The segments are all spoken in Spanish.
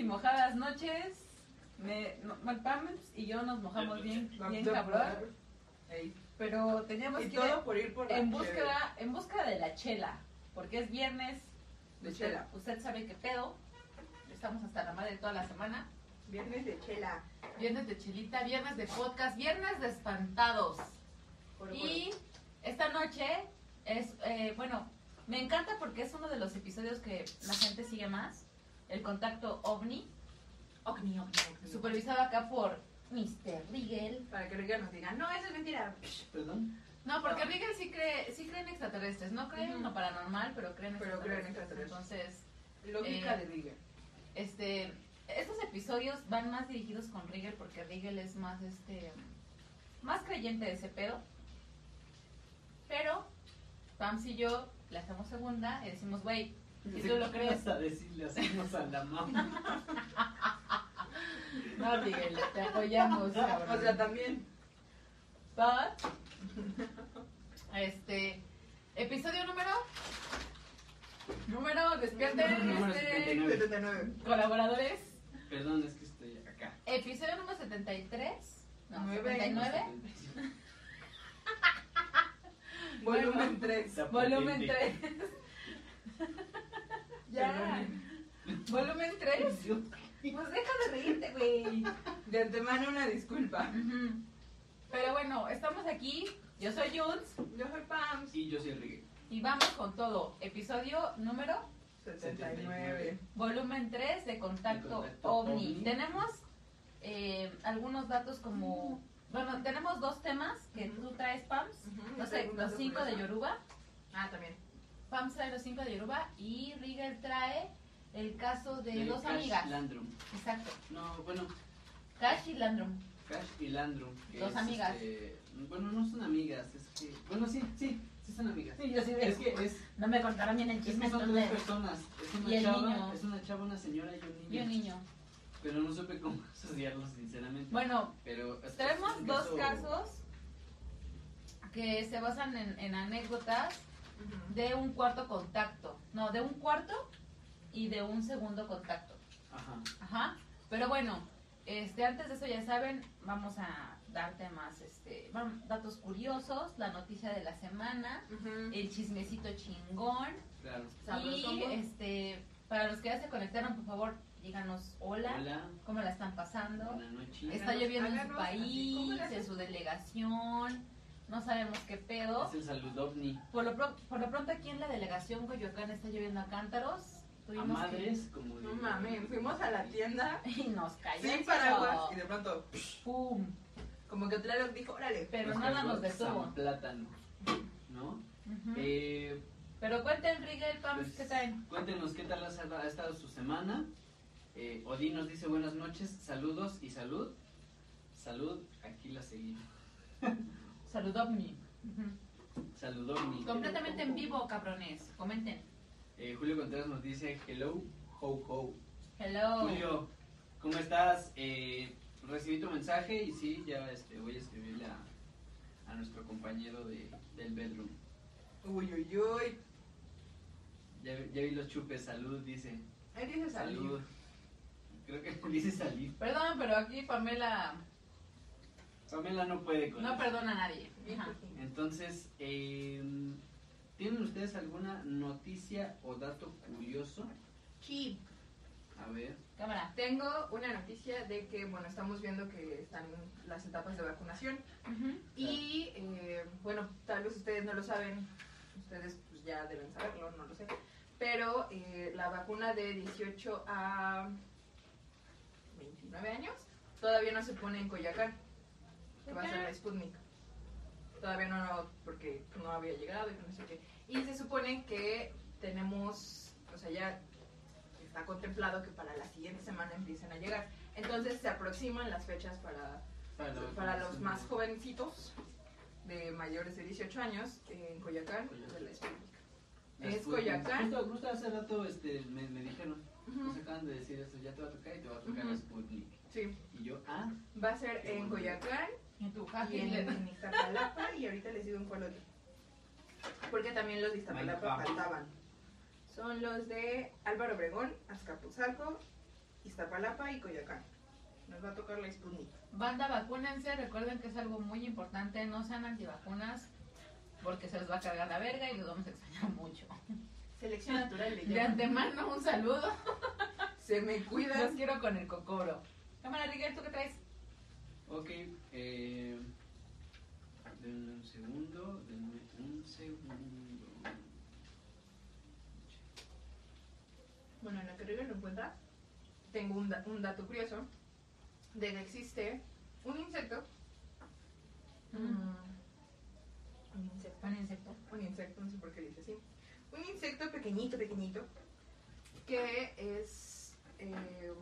y mojadas noches. Me, no, y yo nos mojamos bien, bien cabrón. Pero teníamos que todo ir por ir por en búsqueda, en búsqueda de la chela. Porque es viernes. De usted, chela. usted sabe qué pedo. Estamos hasta la madre toda la semana. Viernes de chela. Viernes de chelita, viernes de podcast, viernes de espantados. Por- Y esta noche es, eh, bueno, me encanta porque es uno de los episodios que la gente sigue más. El contacto OVNI, ocni. supervisado acá por Mr. Rigel. Para que Riga nos diga, no, eso es mentira. Perdón. No, porque No. Rigel sí cree, sí cree en extraterrestres. No cree en lo paranormal, pero cree en Pero cree en extraterrestres. extraterrestres. Entonces, Lógica Eh, de Riga. este, estos episodios van más dirigidos con Rigel porque Rigel es más, este, más creyente de ese pedo. Pero, Pams y yo le hacemos segunda y decimos, güey, si tú lo crees, Vas a decirle hacemos a la mamá. no, Rigel, te apoyamos, cabrón. O sea, también. But, este, episodio número, número, despierten, Número este, 79. 79. colaboradores. Perdón, es que estoy acá. Episodio número 73. No, Nueve. 79. Volumen 3. Está Volumen potente. 3. ya. Volumen 3. Pues deja de reírte, güey. De antemano una disculpa. Pero bueno, estamos aquí. Yo soy Jules Yo soy Pams. Y yo soy Rigue. y vamos con todo. Episodio número 79. volumen 3 de Contacto, De Contacto OVNI. OVNI. Tenemos eh, algunos datos como... Bueno, tenemos dos temas que tú traes, Pams. No sé, ¿algún los cinco de? Yoruba. Ah, también. Pams trae los cinco de Yoruba y Rigel trae el caso de Del dos Cash amigas. Landrum. Exacto. No, bueno, Cash y Landrum. Cash y Landrum. Dos es, amigas. este, bueno, no son amigas, es que. Bueno, sí, sí, sí son amigas. Sí, yo sí Es que es, No me contaron bien el es chisme que son tres personas. Es una Y el chava, niño. es una chava, una señora y un niño. Y un niño. Pero no supe cómo asociarlos, sinceramente. Bueno, pero es- tenemos es dos caso- casos que se basan en, en anécdotas De un cuarto contacto. No, de un cuarto y de un segundo contacto. Ajá. Ajá. Pero bueno, este, antes de eso ya saben, vamos a dar temas, este, datos curiosos, la noticia de la semana, el chismecito chingón. Claro. Y este, para los que ya se conectaron, por favor, díganos hola, Hola. cómo la están pasando. Buenas noches. Está lloviendo en su háganos así, ¿cómo país, en su delegación, no sabemos qué pedo. Es el saludovni. Por lo, pro- por lo pronto aquí en la delegación Coyoacán está lloviendo a cántaros. A que- madres, como No digo. mames, fuimos a la tienda Y nos cayó sin paraguas y de pronto, ¡Pum! como que Tlaloc dijo, órale. Pero Nos nada nos detuvo. Plátano. ¿No? Ujú. Eh, Pero cuenten, Rigel, Pams, pues, ¿qué traen? Cuéntenos qué tal ha ha estado su semana. Eh, Odín nos dice buenas noches, saludos y salud. Salud, aquí la seguimos. Saludovni. Ujú. Saludovni. Completamente en vivo, cabrones. Comenten. Eh, Julio Contreras nos dice hello, ho ho. Hello. Julio, ¿cómo estás? Eh, recibí tu mensaje y sí, ya este, voy a escribirle a, a nuestro compañero de, del bedroom. Uy, uy, uy. Ya, ya vi los chupes, salud, dice. Ahí dice salir. Salud. Creo que dice salir. Perdón, pero aquí Pamela Pamela no puede con no eso. perdona a nadie. Ajá. Entonces, eh, ¿tienen ustedes alguna noticia o dato curioso? Sí. A ver. Cámara. Tengo una noticia de que, bueno, estamos viendo que están las etapas de vacunación y, eh, bueno, tal vez ustedes no lo saben, ustedes pues ya deben saberlo, no lo sé, pero eh, la vacuna de 18 a 29 años todavía no se pone en Coyacán, que va a ser la Sputnik. Todavía no, no, porque no había llegado y no sé qué. Y se supone que tenemos, o sea, ya está contemplado que para la siguiente semana empiecen a llegar. Entonces se aproximan las fechas para, Para, la para los más jovencitos de mayores de 18 años en Coyacán de la Sputnik. es. Coyacán. Justo, justo hace rato este, me, me dijeron, Ujú. nos acaban de decir esto, ya te va a tocar y te va a tocar Ujú. la Sputnik. Sí, Y yo, ah, va a ser en. Coyacán Y tu y jaque. en Iztapalapa y ahorita les digo en cuál otro. Porque también los de Iztapalapa faltaban. Son los de Álvaro Obregón, Azcapotzalco, Iztapalapa y Coyoacán. Nos va a tocar la Sputnik. Banda, vacúnense. Recuerden que es algo muy importante. No sean antivacunas porque se les va a cargar la verga y los vamos a extrañar mucho. Selección natural le De llaman. antemano, un saludo. Se me Los cuidas. quiero con el cocoro. Cámara, Rigel, ¿tú qué traes? Ok, eh, denme un segundo, denme un segundo. Bueno, en lo que River lo encuentra, tengo un, da- un dato curioso de que existe un insecto. mm, un insecto. Un insecto. un insecto, no sé por qué dice así. Un insecto pequeñito, pequeñito, que es eh,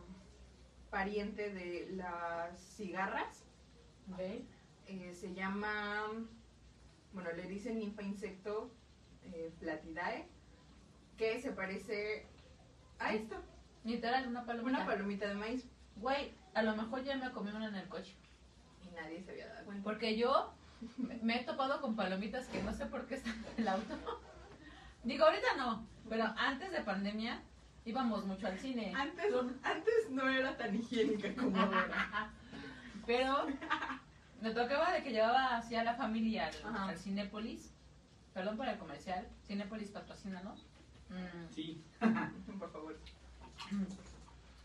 pariente de las cigarras. Eh, se llama, bueno, le dicen ninfa insecto eh, platidae, que se parece a esto, Literal, una palomita. una palomita de maíz. Güey, a lo mejor ya me comí una en el coche. Y nadie se había dado cuenta. Porque yo me he topado con palomitas que no sé por qué están en el auto. Digo, ahorita no, pero antes de pandemia íbamos mucho al cine. Antes, antes no era tan higiénica como ahora. Pero me tocaba de que llevaba así a la familia al, Cinépolis. Perdón por el comercial. Cinépolis patrocínanos. Mm. Sí, Por favor.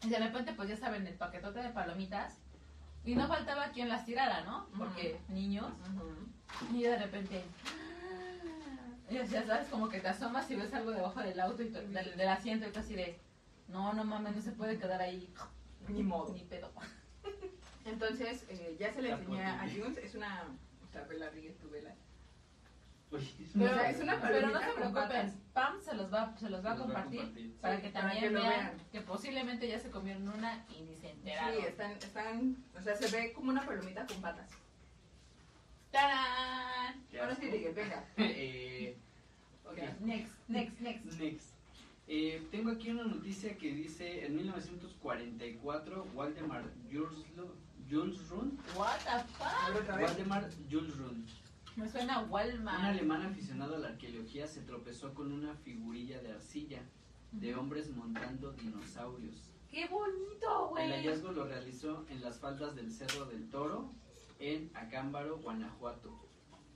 Y de repente, pues ya saben, el paquetote de palomitas. Y no faltaba quien las tirara, ¿no? Porque niños. Y de repente. Y ya sabes, como que te asomas y ves algo debajo del auto y del, del asiento y tú así de. No, no mames, no se puede quedar ahí. Ni modo. Ni pedo. Entonces, eh, ya se le enseñé a. Junes, es una, o sea, vela, ríe tu vela. Pero, O sea, es una pero no se preocupen. Pam se los va, se los va a Los va a compartir para Sí, que para también que vean, vean. que posiblemente ya se comieron una y ni se enteraron. Sí, están, están, o sea, se ve como una palomita con patas. ¡Tarán! Ahora sí. Miguel, venga. eh, ok. Next, next, next. Next. Eh, tengo aquí una noticia que dice en 1944 Waldemar Jules, Jules Rund, What the fuck? Waldemar Jules Rund, Me suena a un Walmart. alemán aficionado a la arqueología, se tropezó con una figurilla de arcilla de hombres montando dinosaurios. ¡Qué bonito, El güey! hallazgo lo realizó en las faldas del Cerro del Toro, en Acámbaro, Guanajuato,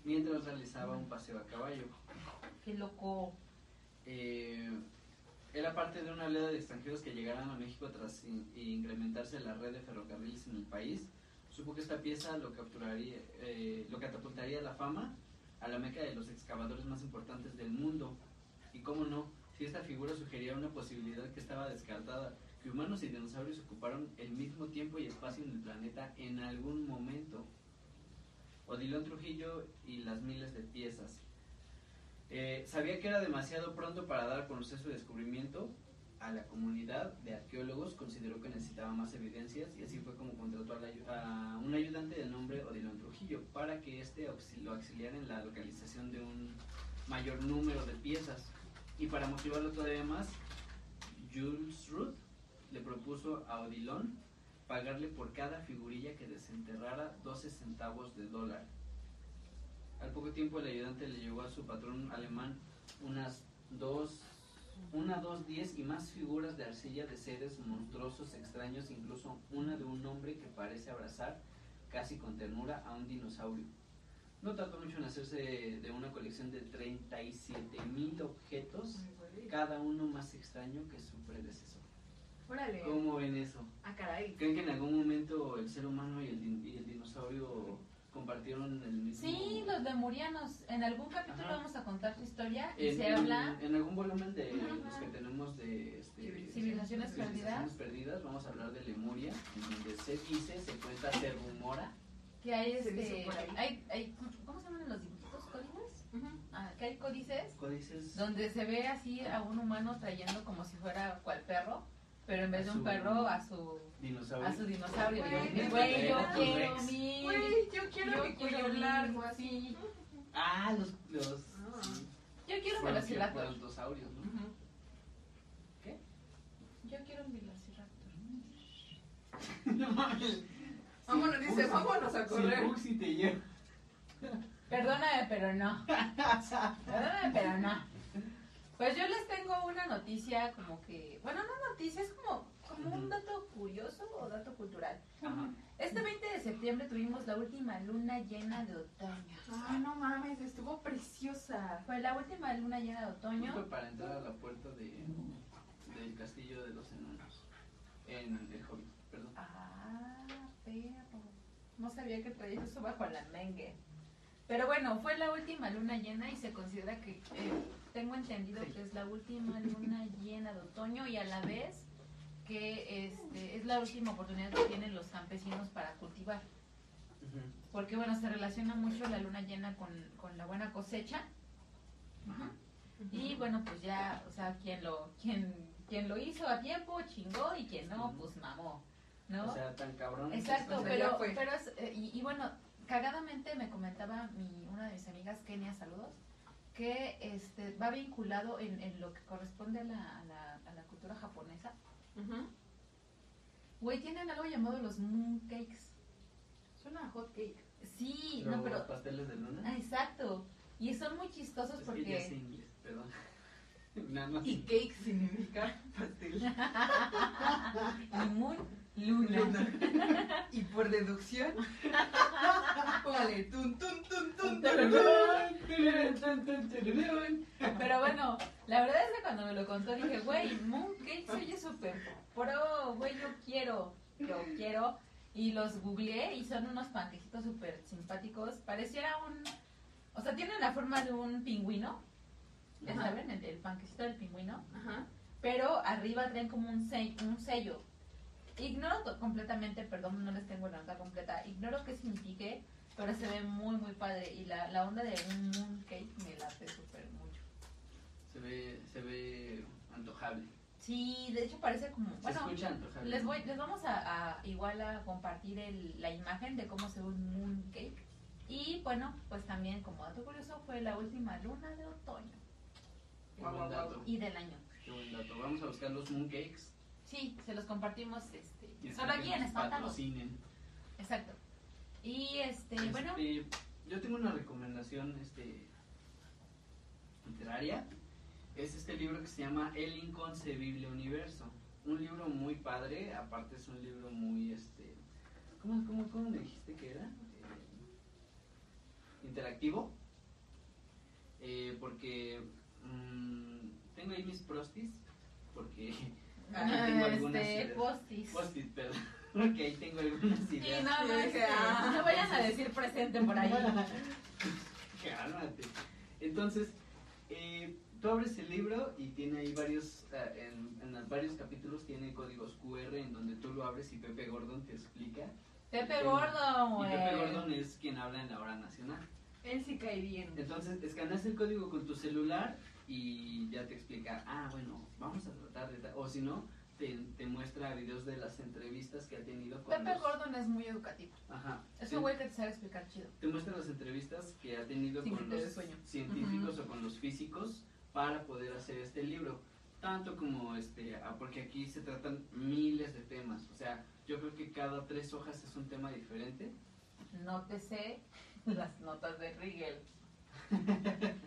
mientras realizaba un paseo a caballo. ¡Qué loco! Eh, era parte de una oleada de extranjeros que llegaran a México tras in- incrementarse la red de ferrocarriles en el país. Supo que esta pieza lo, capturaría, eh, lo catapultaría la fama a la meca de los excavadores más importantes del mundo. Y cómo no, si esta figura sugería una posibilidad que estaba descartada, que humanos y dinosaurios ocuparon el mismo tiempo y espacio en el planeta en algún momento. Odilon Trujillo y las miles de piezas. Eh, sabía que era demasiado pronto para dar a conocer su descubrimiento a la comunidad de arqueólogos, consideró que necesitaba más evidencias y así fue como contrató a, la un ayudante de nombre Odilon Trujillo para que éste lo auxiliara en la localización de un mayor número de piezas. Y para motivarlo todavía más, Jules Ruth le propuso a Odilon pagarle por cada figurilla que desenterrara 12 centavos de dólar. Al poco tiempo el ayudante le llevó a su patrón alemán unas dos, una, dos, diez y más figuras de arcilla de seres monstruosos, extraños, incluso una de un hombre que parece abrazar casi con ternura a un dinosaurio. No tardó mucho en hacerse de una colección de 37 mil objetos, cada uno más extraño que su predecesor. Órale. ¿Cómo ven eso? Ah, caray. ¿Creen que en algún momento el ser humano y el, din- y el dinosaurio compartieron el mismo? Sí, los lemurianos. En algún capítulo Ajá. vamos a contar su historia y En, se en- habla. en algún volumen de Ajá. los que tenemos de este, Civilizaciones civilizaciones perdidas, vamos a hablar de Lemuria, en donde se dice, se cuenta, se rumora. Que hay este. Hay, hay, ¿Cómo se llaman los dibujitos? ¿Códices? Ujú. Ah, que hay códices Códices. donde se ve así a un humano trayendo como si fuera cual perro, pero en vez de un perro a su Dinosaurio. a su dinosaurio. Güey, yo, qué quiero mi. Güey, yo quiero yo mi quiero cuello largo así. sí. Ah, los. los Ah. Yo quiero un velociraptor. brontosaurios, ¿no? Ujú. Yo quiero un velociraptor. no mames. Vámonos, dice, vámonos a correr. Si te. Perdóname, pero no. Perdóname, pero no. Pues yo les tengo una noticia como que, bueno, no noticia, es como, como un Ujú. dato cultural. Ajá. Este 20 de septiembre tuvimos la última luna llena de otoño. Ay, no mames, estuvo preciosa. Fue la última luna llena de otoño. Justo para entrar a la puerta de, del castillo de los enanos. En el Hobbit, perdón. Ah, perro. No sabía que traía eso bajo la mengue. Pero bueno, fue la última luna llena y se considera que, eh, tengo entendido que es la última luna llena de otoño y a la vez que este, es la última oportunidad que tienen los campesinos para cultivar. Porque bueno, se relaciona mucho la luna llena con, con la buena cosecha. Y bueno, pues ya, o sea, quien lo, quien, quien lo hizo a tiempo, chingó, y quien no, pues mamó, ¿no? O sea, tan cabrón. Exacto, pero, pero es, eh, y, y bueno, cagadamente me comentaba mi, una de mis amigas, Kenia, saludos, que este va vinculado en, en lo que corresponde a la, a la, a la cultura japonesa. Güey, tienen algo llamado los mooncakes. Suena a hot cake. Sí, Los no, pero... pasteles de luna. ah, exacto. Y son muy chistosos es que ya sé porque... inglés, perdón. Nada más. Y cake significa pastel. Y moon, luna. Luna. Y por deducción, póngale tun tun tun tun. Pero bueno, la verdad es que cuando me lo contó dije, güey, Mooncake se oye súper pro, güey, yo quiero, yo quiero. Y los googleé y son unos panquecitos súper simpáticos. Pareciera un... O sea, tienen la forma de un pingüino. Ya saben, el, el panquecito del pingüino. Ajá. Pero arriba traen como un, un sello. Ignoro completamente, perdón, no les tengo la nota completa. Ignoro qué signifique, pero se ve muy, muy padre. Y la, la onda de un mooncake me late súper mucho. Se ve, se ve antojable. Sí, de hecho parece como... Se Bueno, escucha antojable. les voy, les vamos a, a igual a compartir el- la imagen de cómo se ve un mooncake. Y bueno, pues también como dato curioso fue la última luna de otoño Qué buen dato. y del año. Qué buen dato. Vamos a buscar los mooncakes. Sí, se los compartimos este, Y solo aquí en Espantados. patrocinen. Exacto. Y este, bueno, Este, yo tengo una recomendación este, literaria. Es este libro que se llama El Inconcebible Universo. Un libro muy padre, aparte es un libro muy, este, ¿cómo, cómo, cómo me dijiste que era? Eh, interactivo. Eh, porque mm, tengo ahí mis prostis, porque ah, tengo algunas este, ideas. postis. Postis, perdón. Porque ahí tengo algunas Sí, ideas. no, no, este, ah. no vayan a decir presente por ahí. Cálmate. Entonces, eh, tú abres el libro y tiene ahí varios, eh, en, en los varios capítulos tiene códigos QR en donde tú lo abres y Pepe Gordon te explica. Pepe Gordo, Y Pepe Gordon güey. es quien habla en la hora nacional. Él sí cae bien. Entonces, escaneas el código con tu celular y ya te explica, ah, bueno, vamos a tratar de... ta-". O si no, te, te muestra videos de las entrevistas que ha tenido con Pepe los- Gordon es muy educativo. Ajá. Es un güey que te sabe explicar chido. te muestra las entrevistas que ha tenido Sin con los científicos o con los físicos para poder hacer este libro. Tanto como este, ah, porque aquí se tratan miles de temas. O sea, yo creo que cada tres hojas es un tema diferente. Nótese las notas de Rigel.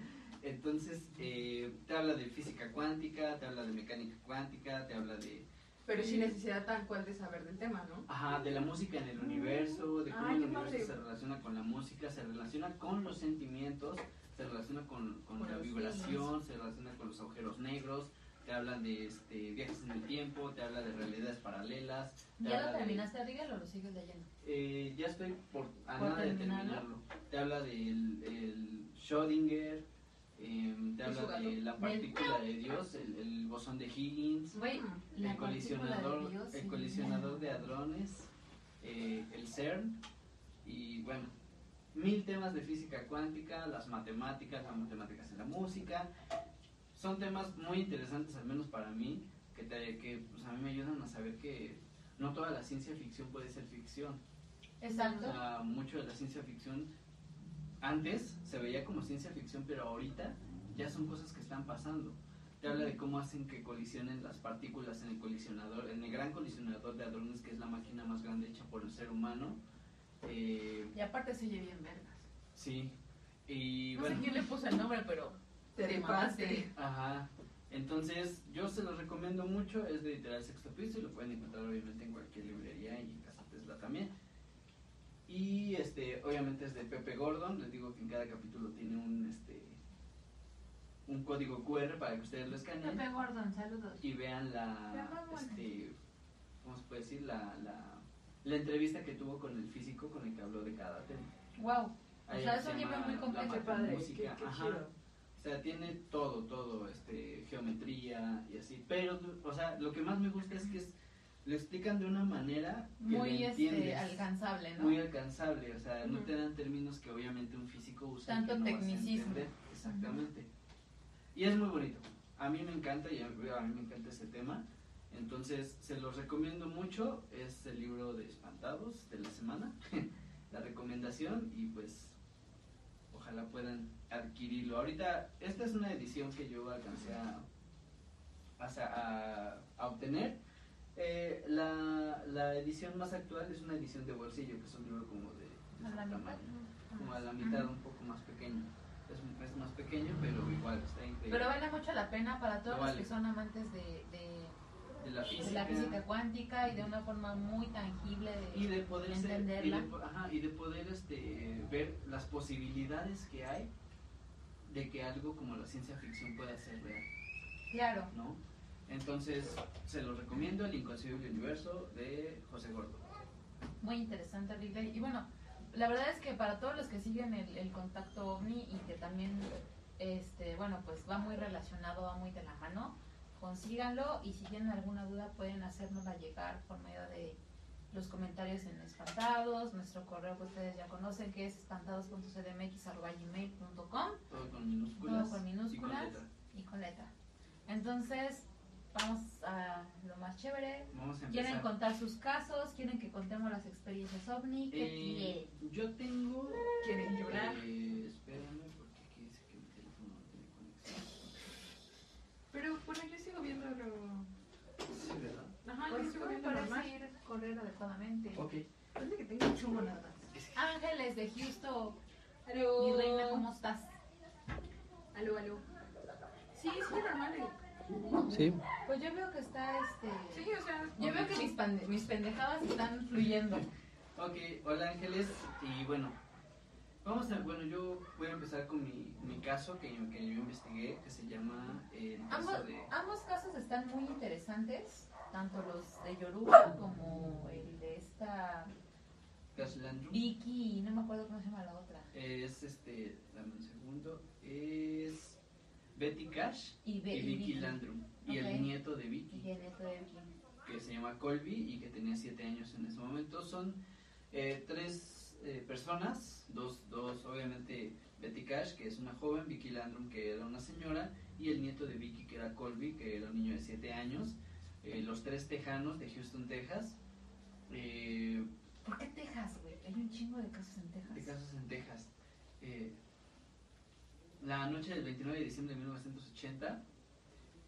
Entonces, eh, te habla de física cuántica, te habla de mecánica cuántica, te habla de, Pero sin necesidad tan cual de saber del tema, ¿no? ajá, de la música en el universo, de cómo Ay, el universo padre. se relaciona con la música, se relaciona con los sentimientos, se relaciona con, con Con la vibración, se relaciona con los agujeros negros, te hablan de este, viajes en el tiempo, te habla de realidades paralelas. te ¿Ya habla lo de- terminaste, Rigel, o lo sigues leyendo? Eh, ya estoy por, a ¿Por nada de terminarlo? terminarlo. Te habla del el Schrödinger, em, te ¿Y su habla de la partícula de Dios, el, el bosón de Higgins, la el colisionador, de Dios, el colisionador de hadrones, eh, el CERN y bueno, mil temas de física cuántica, las matemáticas, las matemáticas en la música. Son temas muy interesantes, al menos para mí, que, te- que pues, a mí me ayudan a saber que no toda la ciencia ficción puede ser ficción. O Exacto. sea, mucho de la ciencia ficción antes se veía como ciencia ficción, pero ahorita ya son cosas que están pasando. Te habla de cómo hacen que colisionen las partículas en el colisionador, en el gran colisionador de hadrones, que es la máquina más grande hecha por el ser humano. Eh, Y aparte se oye bien vergas. sí, y No bueno, sé quién le puso el nombre, pero Te te mamaste. ajá. Entonces, yo se los recomiendo mucho, es de editorial Sexto Piso y lo pueden encontrar obviamente en cualquier librería y en Casa Tesla también. Y este, obviamente es de Pepe Gordon, les digo que en cada capítulo tiene un este un código QR para que ustedes lo escaneen Pepe Gordon, saludos. y vean la este, ¿cómo se puede decir? La, la, la entrevista que tuvo con el físico con el que habló de cada tema. Wow. O sea, se es un llama libro muy completo. Qué padre, qué, Música, qué ajá. O sea, tiene todo, todo, este, geometría y así. Pero, o sea, lo que más me gusta es que es, lo explican de una manera que Muy este, alcanzable, ¿no? muy alcanzable. O sea, no te dan términos que obviamente un físico usa. Tanto no tecnicismo. Exactamente. Y es muy bonito. A mí me encanta y a a mí me encanta ese tema. Entonces, se los recomiendo mucho. Es el libro de Espantados de la semana. la recomendación y pues ojalá puedan adquirirlo. Ahorita, esta es una edición que yo alcancé a obtener. Eh, la, la edición más actual es una edición de bolsillo, que es un libro como de, de A la mitad. como a la mitad, un poco más pequeño. Es, es más pequeño, pero igual está increíble. Pero vale mucho la pena para todos Lo los que son amantes de, de, de la de física, la física cuántica y de una forma muy tangible de, y de poder ser- y entenderla. de, po- ajá, y de poder este ver las posibilidades que hay de que algo como la ciencia ficción pueda ser real, Claro. ¿no? Entonces, se los recomiendo El Inconcebible Universo de José Gordo. Muy interesante, Ridley. Y bueno, la verdad es que para todos los que siguen el, el contacto ovni y que también, este, bueno, pues va muy relacionado, va muy de la mano, consíganlo y si tienen alguna duda pueden hacérnosla llegar por medio de los comentarios en Espantados, nuestro correo que ustedes ya conocen que es espantados.cdmx.gmail.com Todo con minúsculas, Todo con y con minúsculas. letra. y con letra. Entonces, vamos a lo más chévere. Vamos a ¿Quieren contar sus casos? ¿Quieren que contemos las experiencias ovni? ¿Qué Eh, yo tengo... ¿Quieren llorar? Eh, espérame, porque aquí dice que mi teléfono no tiene conexión. Pero bueno, yo sigo viendo lo... Sí, ¿verdad? Ajá, yo Pues sigo viendo parece normal. ir correr adecuadamente. Ok. Parece que tengo un chumbo nada más. Ángeles de Houston, Aló. mi reina, ¿cómo estás? Aló, aló. Sí, sí, normal. Sí. Pues yo veo que está este. Sí, o sea... Yo veo que mis, pande- mis pendejadas están fluyendo. Ok, hola Ángeles, y bueno, vamos a, bueno, yo voy a empezar con mi, mi caso que, que yo investigué, que se llama eh, el caso Ambos, de... ambos casos están muy interesantes, tanto los de Yoruba como el de esta Cash Landrum. Vicky, no me acuerdo cómo se llama la otra. Es este, dame un segundo, es Betty Cash Y, y Be- y Vicky Landrum, y el nieto de Y Vicky, el nieto de Vicky. que se llama Colby y que tenía 7 años en ese momento. Son eh, tres eh, personas, dos, dos, obviamente Betty Cash, que es una joven, Vicky Landrum, que era una señora, y el nieto de Vicky, que era Colby, que era un niño de 7 años. Eh, los tres tejanos de Houston, Texas. Eh, ¿Por qué Texas, güey? Hay un chingo de casos en Texas. de casos en Texas. Eh, la noche del 29 de diciembre de 1980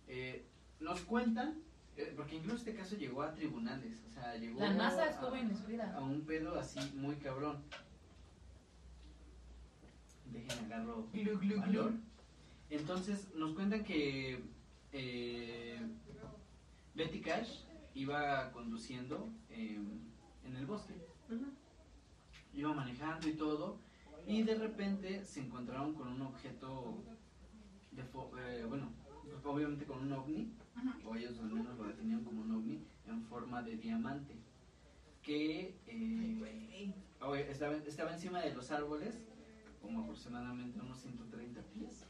eh, nos cuentan, eh, porque incluso este caso llegó a tribunales, o sea, llegó La NASA a- un pedo así muy cabrón. Dejen agarro Glu, glu, valor. glu. Entonces nos cuentan que eh, Betty Cash iba conduciendo eh, en el bosque, iba manejando y todo, y de repente se encontraron con un objeto, de fo- eh, bueno, pues, obviamente con un ovni, o ellos al menos lo definían como un ovni, en forma de diamante, que eh, estaba, estaba encima de los árboles, como aproximadamente unos 130 pies,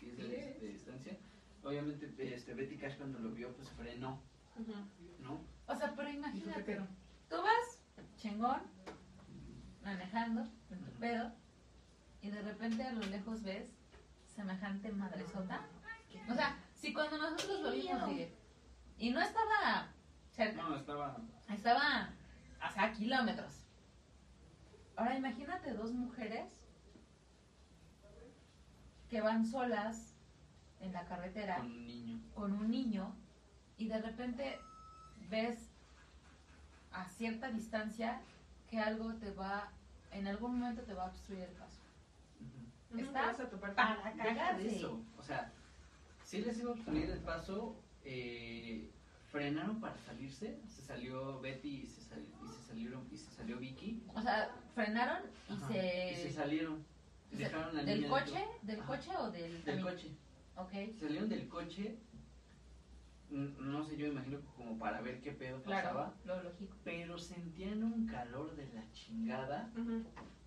pies de, distancia. Obviamente, este, Betty Cash cuando lo vio, pues frenó. ¿no? O sea, pero ¿Y tú qué imagínate. Tú vas, chingón, manejando, en tu pedo, y de repente a lo lejos ves semejante madresota. O sea, si cuando nosotros lo vimos, Miguel, y no estaba cerca, No, estaba... estaba o sea, a kilómetros. Ahora imagínate dos mujeres que van solas en la carretera con un niño. con un niño y de repente ves a cierta distancia que algo te va, en algún momento te va a obstruir el paso. Ujú, Está a para cagarse. eso, o sea, sí les iba a obstruir el paso, eh, frenaron para salirse, se salió Betty y se, sal- y se salieron y se salió Vicky O sea, frenaron y Ajá, se... y se salieron, dejaron ¿Del coche? dentro. ¿Del Ajá. coche o del del coche, Ok, salieron del coche, no sé, yo imagino como para ver qué pedo pasaba, claro, lo lógico. pero sentían un calor de la chingada,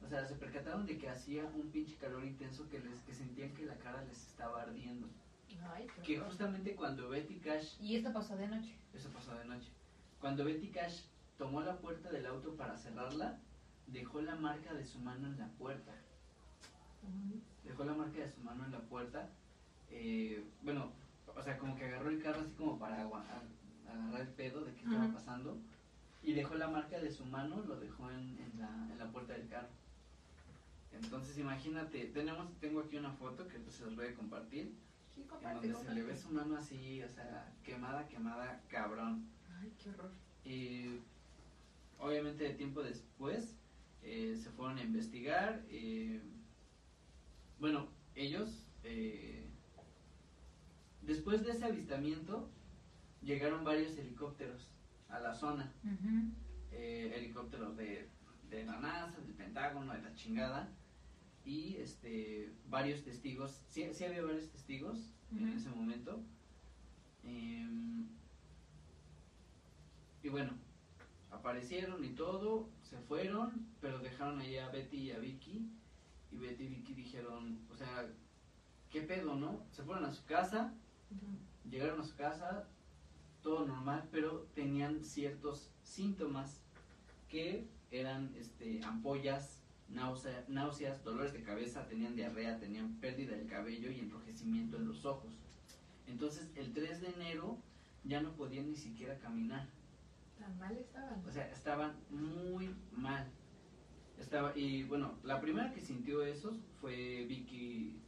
o sea, se percataron de que hacía un pinche calor intenso que les que sentían que la cara les estaba ardiendo. Ay, Que horror. justamente cuando Betty Cash, Y esto pasó de noche. eso pasó de noche, cuando Betty Cash tomó la puerta del auto para cerrarla, dejó la marca de su mano en la puerta. Dejó la marca de su mano en la puerta. eh, bueno, o sea, como que agarró el carro así como para agarrar el pedo de qué estaba pasando. Y dejó la marca de su mano, lo dejó en, en la, en la puerta del carro. Entonces imagínate, tenemos, tengo aquí una foto que se los voy a compartir. Sí, En comparte, donde se le ve su mano así, o sea, quemada, quemada, cabrón. Ay, qué horror. Y obviamente tiempo después eh, se fueron a investigar. eh, bueno, ellos, eh, después de ese avistamiento, llegaron varios helicópteros a la zona. Eh, helicópteros de, de la NASA, del Pentágono, de la chingada. Y este, varios testigos, sí, sí había varios testigos en ese momento. Em, y bueno, aparecieron y todo, se fueron, pero dejaron ahí a Betty y a Vicky. Y Betty y Vicky dijeron, o sea, ¿qué pedo, no? Se fueron a su casa, Llegaron a su casa, todo normal, pero tenían ciertos síntomas que eran este, ampollas, náusea- náuseas, dolores de cabeza, tenían diarrea, tenían pérdida del cabello y enrojecimiento en los ojos. Entonces, el 3 de enero ya no podían ni siquiera caminar. Tan mal estaban. O sea, estaban muy mal. Estaba, y bueno, la primera que sintió esos fue Vicky.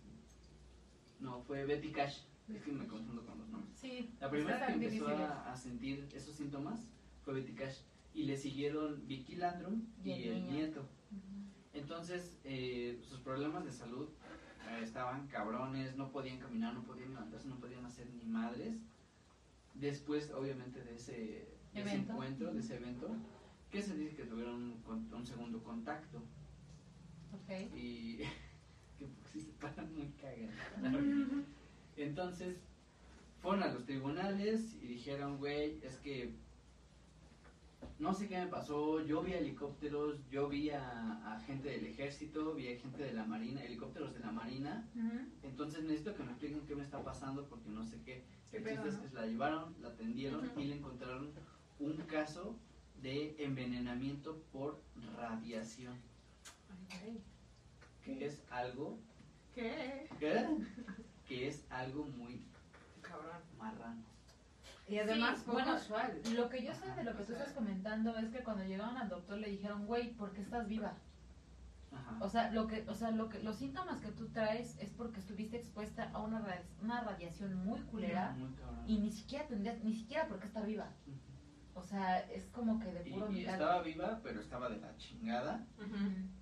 No, fue Betty Cash. Es que me confundo con los nombres. Sí. La primera que empezó a, a sentir esos síntomas fue Betty Cash. Y le siguieron Vicky Landrum y, Y el niño. nieto. Entonces, eh, sus problemas de salud eh, estaban cabrones, no podían caminar, no podían levantarse, no podían hacer ni madres. Después, obviamente, de ese, de ese Evento. encuentro, de ese evento, que se dice que tuvieron un, segundo contacto. Ok. Y que se paran muy cagados. Entonces, fueron a los tribunales y dijeron, güey, es que no sé qué me pasó, yo vi helicópteros, yo vi a, a gente del ejército, vi a gente de la marina, helicópteros de la marina, entonces necesito que me expliquen qué me está pasando porque no sé qué. Qué El pedo, chiste es ¿no? que se la llevaron, la atendieron y le encontraron un caso de envenenamiento por radiación, Ay, güey. que es algo ¿Qué? ¿Qué? Que es algo muy Cabrón. marrano. Y además, Sí, bueno, usual. Lo que yo sé de lo que tú estás comentando es que cuando llegaron al doctor le dijeron, güey, ¿por qué estás viva? Ajá. O sea, lo que, o sea, lo que, los síntomas que tú traes es porque estuviste expuesta a una, radi- una radiación muy culera Muy y ni siquiera tendrías, ni siquiera por qué estar viva. O sea, es como que de Y, puro y milagro. estaba viva, pero estaba de la chingada.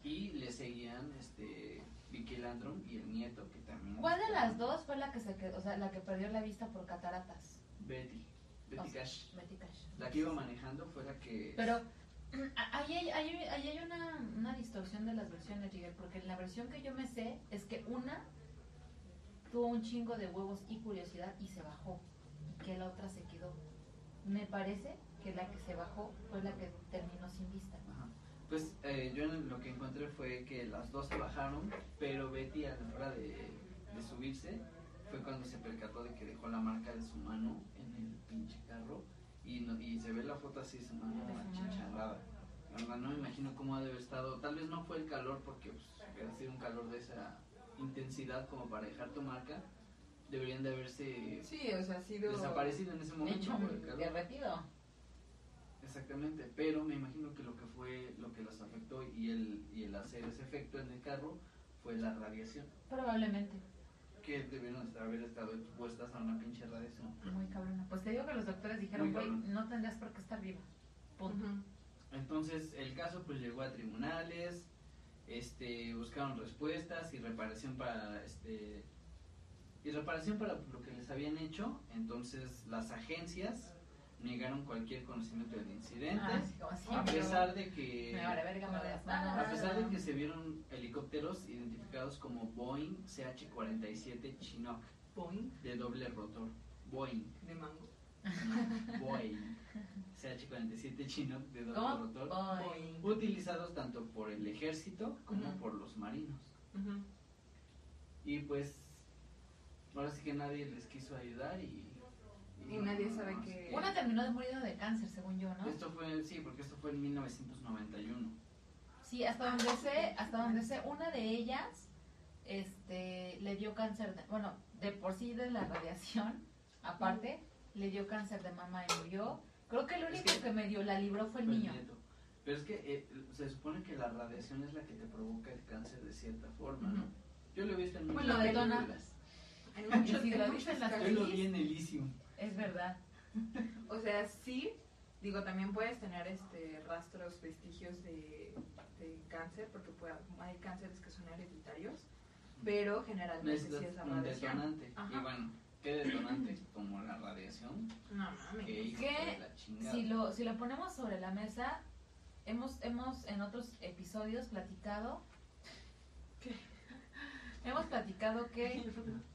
Y le seguían este Vicky Landrum y el nieto, que también. ¿Cuál de las dos fue la que se quedó, o sea, la que perdió la vista por cataratas? Betty. Betty O sea, Cash. Betty Cash. La que iba manejando fue la que. Pero ahí hay, ahí hay- ahí hay una, una distorsión de las versiones, Rigel, porque la versión que yo me sé es que una tuvo un chingo de huevos y curiosidad y se bajó, y que la otra se quedó. Me parece que la que se bajó fue la que terminó sin vista. Pues eh, yo lo que encontré fue que las dos se bajaron, pero Betty a la hora de, de subirse fue cuando se percató de que dejó la marca de su mano en el pinche carro y, no- y se ve la foto así, su mano De su mano. achicharrada. La verdad no me imagino cómo ha de haber estado, tal vez no fue el calor porque pues, hubiera sido un calor de esa intensidad como para dejar tu marca, deberían de haberse Sí, o sea, sido. desaparecido en ese momento hecho, por el calor. derretido. Exactamente, pero me imagino que lo que fue, lo que las afectó y el, y el hacer ese efecto en el carro fue la radiación, Probablemente. que debieron estar- haber estado expuestas a una pinche radiación. Muy cabrona. Pues te digo que los doctores dijeron, güey, no tendrías por qué estar viva. Punto. Entonces el caso pues llegó a tribunales, este, buscaron respuestas y reparación para este y reparación para lo que les habían hecho. Entonces las agencias negaron cualquier conocimiento del incidente. Ah, sí, a pesar de que a pesar de que se vieron helicópteros identificados como Boeing CH-47 Chinook Boing de doble rotor. Boeing, de mango. no, Boeing CH-47 Chinook de doble ¿Cómo? rotor. Boing. Utilizados tanto por el ejército como por los marinos. Y pues, ahora sí que nadie les quiso ayudar y. Y nadie sabe que- Una terminó de morir de cáncer, según yo, ¿no? Esto fue, sí, porque esto fue en 1991. Sí, hasta donde sé, hasta donde sé, una de ellas este, le dio cáncer, de, bueno, de por sí de la radiación, aparte, le dio cáncer de mama y murió. Creo que el Es único que- que, medio la libró fue el niño. nieto. Pero es que eh, se supone que la radiación es la que te provoca el cáncer de cierta forma, ¿no? Yo lo he visto en muchas Bueno, detona. películas. En en lo las casos. Yo lo vi en Elysium. Es verdad. O sea, sí, digo, también puedes tener este rastros, vestigios de, de cáncer, porque puede- hay cánceres que son hereditarios, pero generalmente Es sí es la un radiación. detonante. Ajá. Y bueno, ¿qué detonante? Como la radiación. No mames. Que. Si lo, si lo ponemos sobre la mesa, hemos, hemos en otros episodios platicado. Hemos platicado que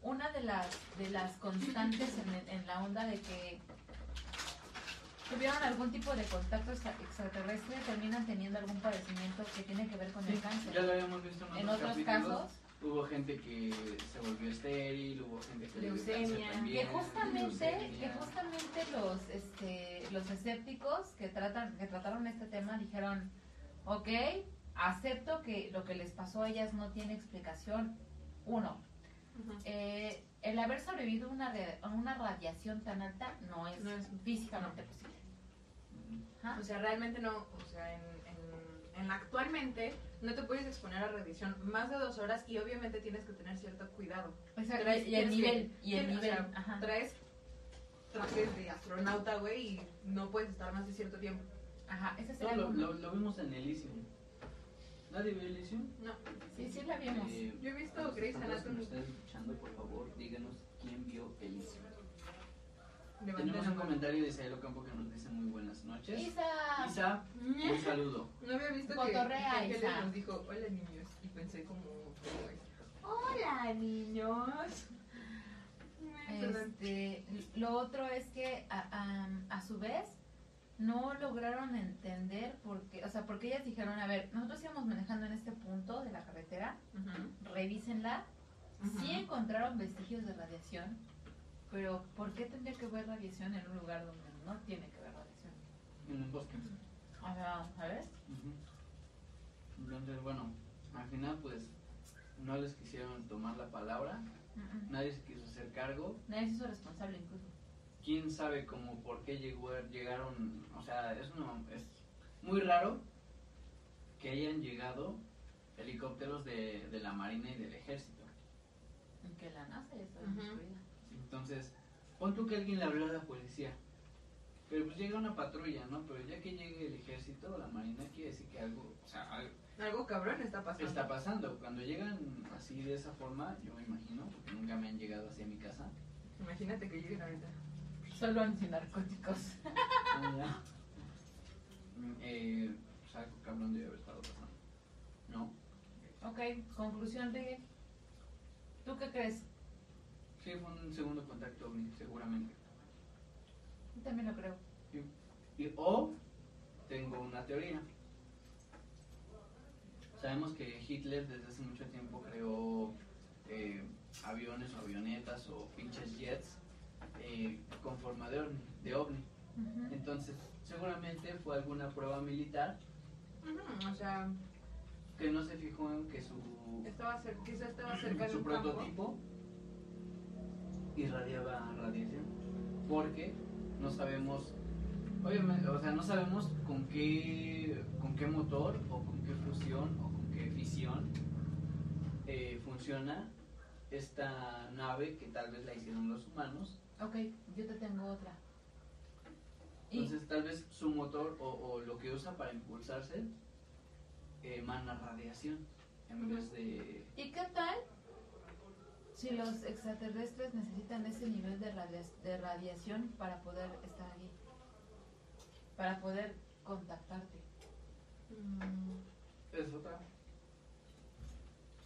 una de las de las constantes en, en la onda de que tuvieron algún tipo de contacto extra- extraterrestre terminan teniendo algún padecimiento que tiene que ver con el Ya cáncer. lo habíamos visto en, En otros, casos, Hubo gente que se volvió estéril, hubo gente que Leucemia. también, que justamente, leucemia. que justamente los este los escépticos que tratan que trataron este tema dijeron, ok, acepto que lo que les pasó a ellas no tiene explicación. Uno, eh, el haber sobrevivido a una, una radiación tan alta no es, No es- físicamente posible. Ajá. O sea, realmente no, o sea, en, en, actualmente no te puedes exponer a radiación más de dos horas y obviamente tienes que tener cierto cuidado. Exacto, traes- y el nivel, que- y el tienes- o nivel, sea, ajá. Traes trajes de astronauta, güey, y no puedes estar más de cierto tiempo. Ajá, ese es No, el lo, lo, lo vimos en Elysium. ¿Nadie vio Elysium? No. Sí, sí la vimos. Eh, Yo he visto Grey's que Anatomy. nos estén escuchando, por favor, díganos quién vio Elysium. Tenemos un comentario de Isael Ocampo que nos dice muy buenas noches. Isa, Isa, un saludo. No había visto que, Cotorrea, que Isa. nos dijo, hola niños, y pensé como, hola niños. Este, lo otro es que a, a- a su vez no lograron entender porque, o sea, porque ellas dijeron, a ver, nosotros íbamos manejando en este punto de la carretera, Ujú. revísenla, Ujú. sí encontraron vestigios de radiación, pero ¿por qué tendría que haber radiación en un lugar donde no tiene que haber radiación? En un bosque. O sea, ¿sabes? Entonces, bueno, al final, pues, no les quisieron tomar la palabra. Nadie se quiso hacer cargo. Nadie se hizo responsable incluso. Quién sabe cómo por qué llegó, llegaron, o sea, es, una- es muy raro que hayan llegado helicópteros de, de la Marina y del Ejército. Que la NASA ya está destruida. Entonces, pon tú que alguien le habló a la policía, pero pues llega una patrulla, ¿no? Pero ya que llegue el Ejército o la Marina, quiere decir que algo, o sea, algo Algo cabrón está pasando. está pasando. Cuando llegan así de esa forma, yo me imagino, porque nunca me han llegado así a mi casa. Imagínate que lleguen ahorita. Solo antinarcóticos. Mm, eh, cabrón debe haber estado pasando. ¿No? Ok, conclusión, Rigue. ¿Tú qué crees? Sí, fue un segundo contacto seguramente. Yo también lo creo. Y, o tengo una teoría. Sabemos que Hitler desde hace mucho tiempo creó eh, aviones o avionetas o pinches jets eh, con forma de ovni, de ovni. Entonces, seguramente fue alguna prueba militar O sea, que no se fijó en que su, estaba quizá estaba cerca de su campo. prototipo irradiaba radiación. Porque no sabemos, obviamente, o sea, no sabemos con qué, con qué motor o con qué fusión o con qué fisión eh, funciona esta nave que tal vez la hicieron los humanos. Ok, yo te tengo otra. Y, Entonces tal vez su motor o, o lo que usa para impulsarse emana radiación en vez de... ¿Y qué tal si los extraterrestres necesitan ese nivel de, radia- de radiación para poder estar allí, para poder contactarte. Mm, Es otra.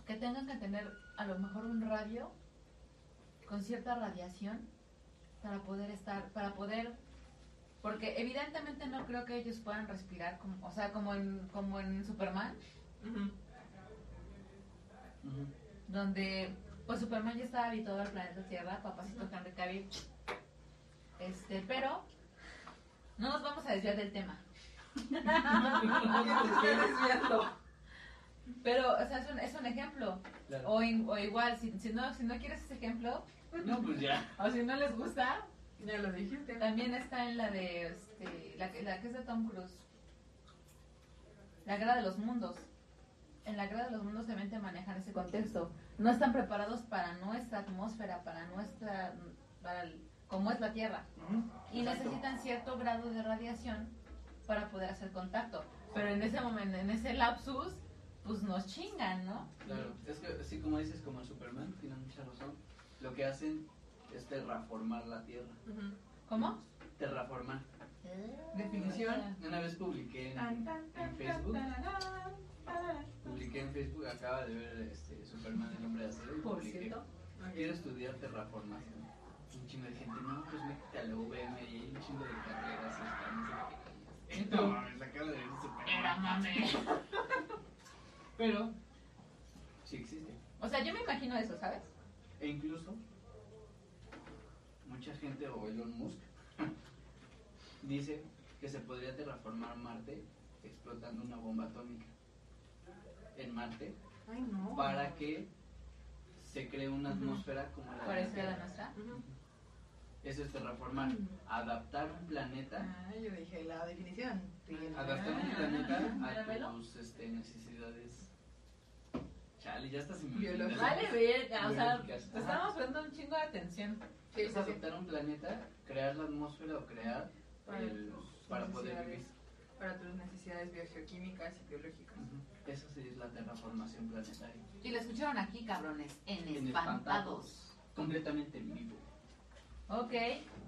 Que tengan que tener a lo mejor un radio con cierta radiación para poder estar, para poder, porque evidentemente no creo que ellos puedan respirar, como, o sea, como en, como en Superman, donde pues Superman ya estaba habituado al planeta Tierra, papacito Henry Cavill, este, pero no nos vamos a desviar del tema. Pero, o sea, es un, es un ejemplo. Claro. O, in- o igual, si, si, no, si no quieres ese ejemplo, No, pues ya. o si no les gusta, Ya lo dijiste. también está en la de, este, la, que- la que es de Tom Cruise. La guerra de los mundos. En la guerra de los mundos también te manejan ese contexto. No están preparados para nuestra atmósfera, para nuestra, para el- como es la Tierra. Y Exacto. necesitan cierto grado de radiación para poder hacer contacto. Pero en ese momento, en ese lapsus, pues nos chingan, ¿no? Claro, es que así como dices, como en Superman, tienes mucha razón. Lo que hacen es terraformar la Tierra. ¿Cómo? Terraformar. Definición. Una vez publiqué en, Facebook, publiqué en Facebook, acaba de ver este, Superman, el hombre de acero, y Por publiqué, cierto. quiero estudiar terraformación. Un chingo de gente, no, pues métete a la UVM y hay un chingo de carreras y está, no mames, acaba de ver Era Superman. mame. Pero, sí existe. O sea, yo me imagino eso, ¿sabes? E incluso, mucha gente, o Elon Musk, dice que se podría terraformar Marte explotando una bomba atómica en Marte Ay, no. para que se cree una atmósfera como la de la nuestra. Eso es terraformar, adaptar un planeta, Ah, yo dije la definición. adaptar un Ah, planeta mira, a tus este, necesidades. Chale, ya estás en Biológicas. Vale, verga, o sea, te estamos poniendo un chingo de atención. Sí, es sí, un planeta, crear la atmósfera o crear Para el- tus para poder necesidades. vivir. Para tus necesidades biogeoquímicas y biológicas. Eso sí es la terraformación planetaria. Y lo escucharon aquí, cabrones, en En Espantados. Completamente en vivo. Ok,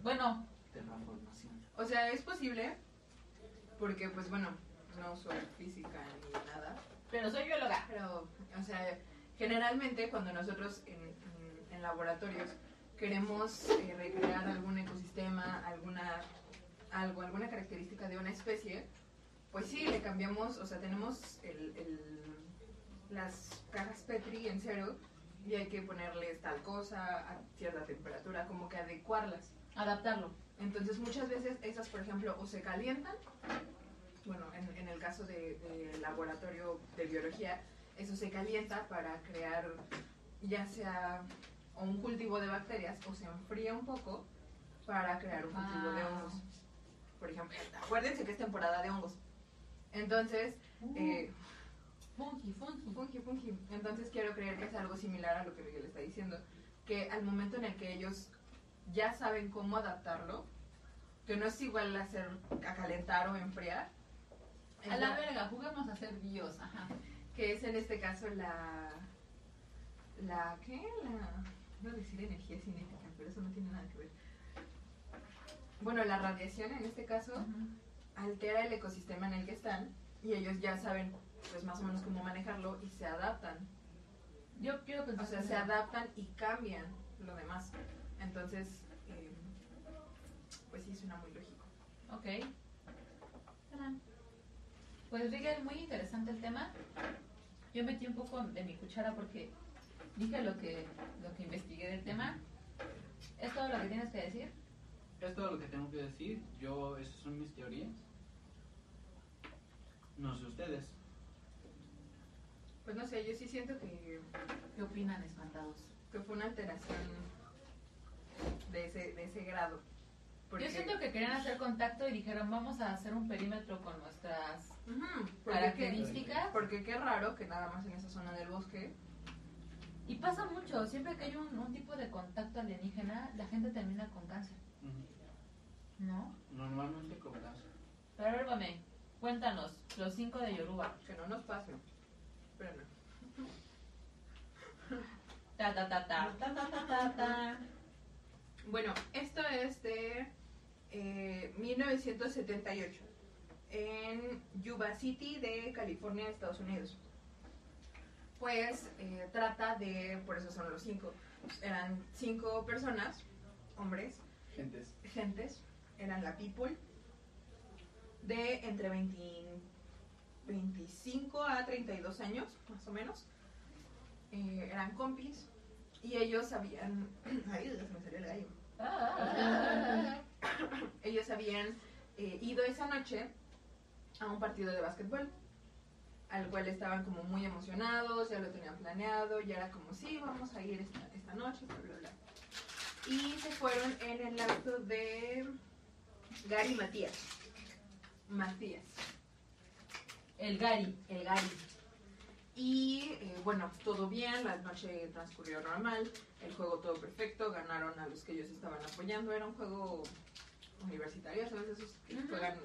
bueno, Terraformación. O sea, es posible, porque pues bueno, no soy física ni nada, pero soy bióloga. pero, o sea, generalmente cuando nosotros en, en- en laboratorios queremos eh, recrear algún ecosistema, alguna, algo, alguna característica de una especie, pues sí, le cambiamos, o sea, tenemos el, el- las cajas Petri en cero y hay que ponerles tal cosa a cierta temperatura, como que adecuarlas. Adaptarlo. Entonces muchas veces esas, por ejemplo, o se calientan, bueno, en, en el caso de, de laboratorio de biología, eso se calienta para crear ya sea un cultivo de bacterias o se enfría un poco para crear un cultivo de Ah. hongos. Por ejemplo, acuérdense que es temporada de hongos. Entonces, eh, Funky, funky. Fungi, fungi. Entonces quiero creer que es algo similar a lo que Miguel está diciendo. Que al momento en el que ellos ya saben cómo adaptarlo, que no es igual hacer a calentar o enfriar. A la verga, juguemos a ser bios. Ajá. que es en este caso la la ¿qué? la a decir energía cinética, pero eso no tiene nada que ver. Bueno, la radiación en este caso altera el ecosistema en el que están y ellos ya saben pues más o menos cómo manejarlo y se adaptan. Yo quiero pensar O sea, se adaptan y cambian lo demás. Entonces, eh, pues sí, suena muy lógico. Ok. Pues Rigel, muy interesante el tema. Yo metí un poco de mi cuchara porque dije lo que, lo que investigué del tema. ¿Es todo lo que tienes que decir? Es todo lo que tengo que decir. Yo, esas son mis teorías. No sé ustedes. Pues no sé, yo sí siento que, ¿Qué opinan, espantados? que fue una alteración de ese, de ese grado. Yo siento que querían hacer contacto y dijeron, vamos a hacer un perímetro con nuestras características. Porque qué raro que nada más en esa zona del bosque. Y pasa mucho, siempre que hay un, tipo de contacto alienígena, la gente termina con cáncer. ¿No? Normalmente con cáncer. Pero a cuéntanos, los cinco de Yoruba. Que no nos pasen. Espérame. ta ta ta ta. ta ta ta ta ta. Bueno, esto es de eh, 1978 en Yuba City de California, Estados Unidos. Pues eh, trata de, por eso son los cinco, eran cinco personas, hombres, Gentes. gentes, eran la people, de entre 20 25 a 32 años, más o menos. Eh, eran compis y ellos habían... Ay, me salió el gallo. Ellos habían eh, ido esa noche a un partido de básquetbol, al cual estaban como muy emocionados, ya lo tenían planeado, ya era como, sí, vamos a ir esta, esta noche, bla, bla, bla. Y se fueron en el auto de Gary Matías. Matías, El Gary. el Gary. Y eh, bueno, todo bien, la noche transcurrió normal, el juego todo perfecto, ganaron a los que ellos estaban apoyando, era un juego universitario, ¿sabes? Esos que juegan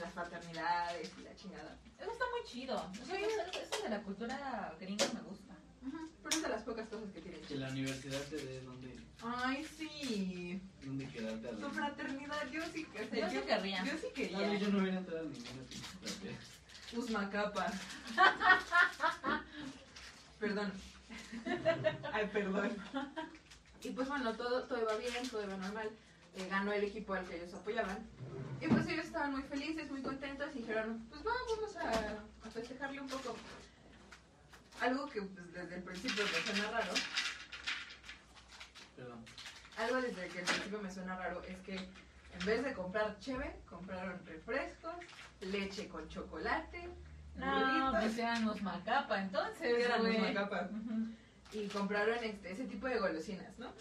las fraternidades y la chingada. Eso está muy chido. Eso, Sí. eso- eso de la cultura gringa me gusta. Pero es de las pocas cosas que tienen. Que la universidad te dé dónde, Ay, sí. dónde quedarte a Tu fraternidad, yo sí, o sea, Yo sí querría. Yo sí quería. yo no hubiera entrado a ninguna fraternidad. Usmacapa. perdón. Ay, perdón. Y pues bueno, todo, todo iba bien, todo iba normal. Eh, ganó el equipo al que ellos apoyaban. Y pues ellos estaban muy felices, muy contentos y dijeron, pues vamos, vamos a, a festejarle un poco. Algo que pues, desde el principio me suena raro, Perdón. algo desde que el principio me suena raro es que en vez de comprar cheve, compraron refrescos, leche con chocolate, No, burritos, pues eran los macapa, entonces. Eran los. Macapa. Ujú. Y compraron este, ese tipo de golosinas, ¿no?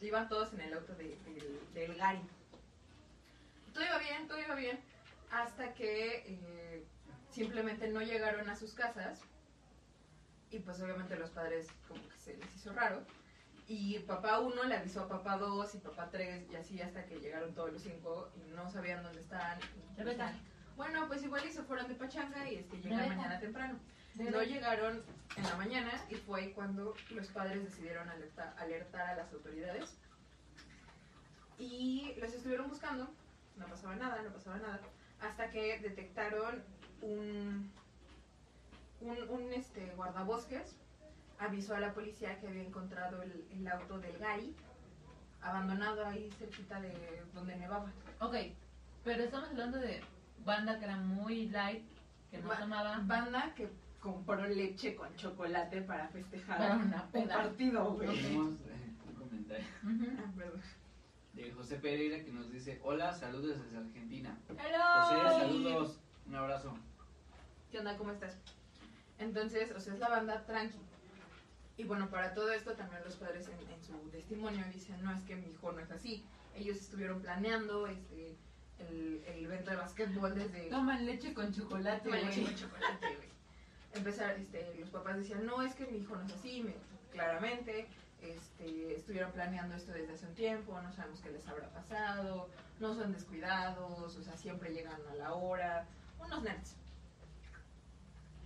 Iban todos en el auto de- del- del Gary. Todo iba bien, todo iba bien, hasta que eh, simplemente no llegaron a sus casas y pues obviamente los padres como que se les hizo raro. Y papá uno le avisó a papá dos y papá tres y así hasta que llegaron todos los cinco y no sabían dónde estaban. Y decían, Bueno, pues igual y se fueron de pachanga y este, llegan mañana temprano. No llegaron en la mañana y fue ahí cuando los padres decidieron alerta- alertar a las autoridades. Y los estuvieron buscando, no pasaba nada, no pasaba nada, hasta que detectaron un, un, un, este, guardabosques, avisó a la policía que había encontrado el, el auto del Gary abandonado ahí cerquita de donde nevaba. Ok, pero estamos hablando de banda que era muy light, que no Ba- tomaba. Banda que compró leche con chocolate para festejar Para una un partido, güey. Tenemos eh, un comentario. Ah, de José Pereira que nos dice: Hola, saludos desde Argentina. Hello. José, saludos. Un abrazo. ¿Qué onda? ¿Cómo estás? Entonces, o sea, es la banda tranqui. Y bueno, para todo esto también los padres en, en su testimonio dicen, no, es que mi hijo no es así. Ellos estuvieron planeando este, el, el evento de básquetbol desde... Toman leche con chocolate, Toma leche con chocolate, güey. Empezar, este, los papás decían, no, es que mi hijo no es así, me- claramente, este, estuvieron planeando esto desde hace un tiempo, no sabemos qué les habrá pasado, no son descuidados, o sea, siempre llegan a la hora, unos nerds,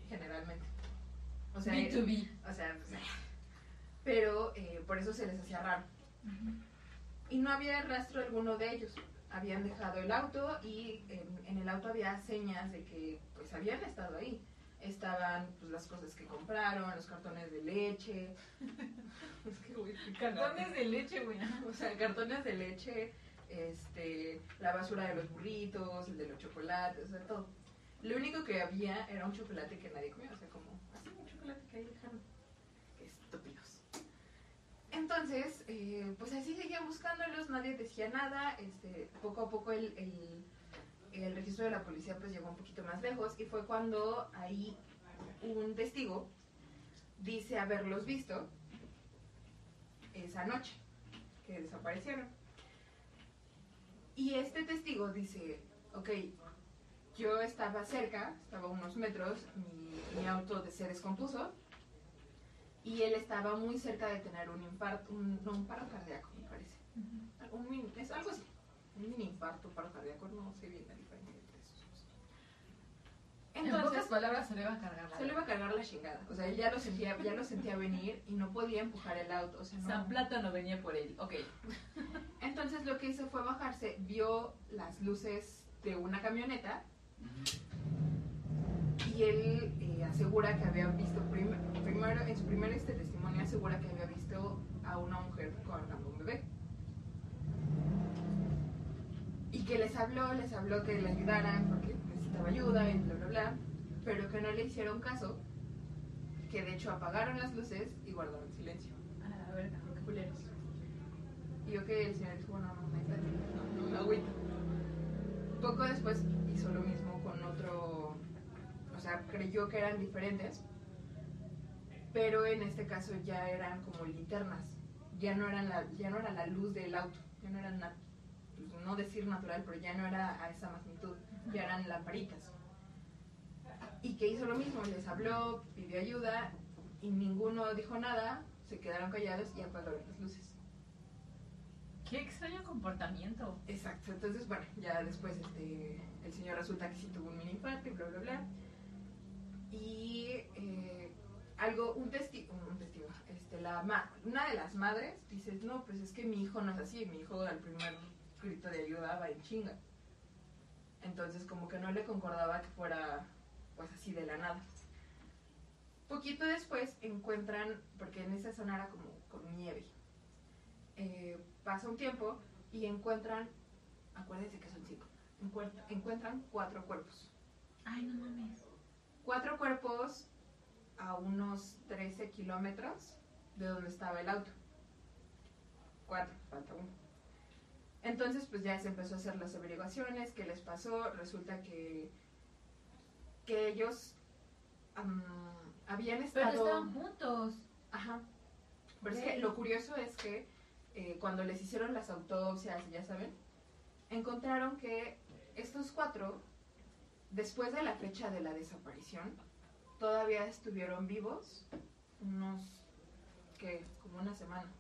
generalmente. O sea, B2B. o sea, pues, pero eh, por eso se les hacía raro. Y no había rastro alguno de ellos. Habían dejado el auto y en, en el auto había señas de que pues habían estado ahí. Estaban pues, las cosas que compraron, los cartones de leche. es que, güey. Cartones de leche, güey. O sea, cartones de leche, este, la basura de los burritos, el de los chocolates, o sea, todo. Lo único que había era un chocolate que nadie comió, o sea, como así un chocolate que ahí dejaron. Qué estúpidos. Entonces, eh, pues así seguían buscándolos, nadie decía nada, este, poco a poco el, el, el registro de la policía pues llegó un poquito más lejos y fue cuando ahí un testigo dice haberlos visto esa noche que desaparecieron. Y este testigo dice, ok, yo estaba cerca, estaba a unos metros, mi, mi auto de- se descompuso y él estaba muy cerca de tener un infarto, un, no, un paro cardíaco, me parece. Un min- es algo así, un mini infarto, paro cardíaco, no sé bien la diferencia entre esos dos. en pocas palabras se le iba a cargar la Se le iba a cargar la chingada. O sea, él ya lo sentía, ya lo sentía venir y no podía empujar el auto. O sea, no. San Plátano venía por él. Ok. Entonces lo que hizo fue bajarse, vio las luces de una camioneta y él eh, asegura que había visto prim- primero en su primer este testimonio asegura que había visto a una mujer a un bebé y que les habló les habló que le ayudaran porque necesitaba ayuda y bla bla bla pero que no le hicieron caso que de hecho apagaron las luces y guardaron silencio A la verga, qué culeros. y yo que el señor dijo, no, no, no, no, agüito. Poco después hizo lo mismo con otro, o sea, creyó que eran diferentes, pero en este caso ya eran como linternas, ya no, eran la, ya no era la luz del auto, ya no eran, na- pues, no decir natural, pero ya no era a esa magnitud, ya eran lamparitas. Y que hizo lo mismo, les habló, pidió ayuda y ninguno dijo nada, se quedaron callados y apagaron las luces. Qué extraño comportamiento. Exacto, entonces bueno, ya después este, el señor resulta que sí tuvo un mini infarto y bla bla bla. Y eh, algo, un testigo, un testigo, este, la ma- una de las madres dice, no, pues es que mi hijo no es así, mi hijo al primer grito de ayuda va en chinga. Entonces como que no le concordaba que fuera pues así de la nada. Poquito después encuentran, porque en esa zona era como con nieve, eh, pasa un tiempo y encuentran, acuérdense que son cinco, encuent- encuentran cuatro cuerpos. Ay, no mames. Cuatro cuerpos a unos 13 kilómetros de donde estaba el auto. Cuatro, falta uno. Entonces, pues ya se empezó a hacer las averiguaciones, qué les pasó. Resulta que, que ellos habían Pero estado... estaban juntos. Ajá. Pero es que lo curioso es que eh, cuando les hicieron las autopsias, ya saben, encontraron que estos cuatro, después de la fecha de la desaparición, todavía estuvieron vivos unos, que Como una semana.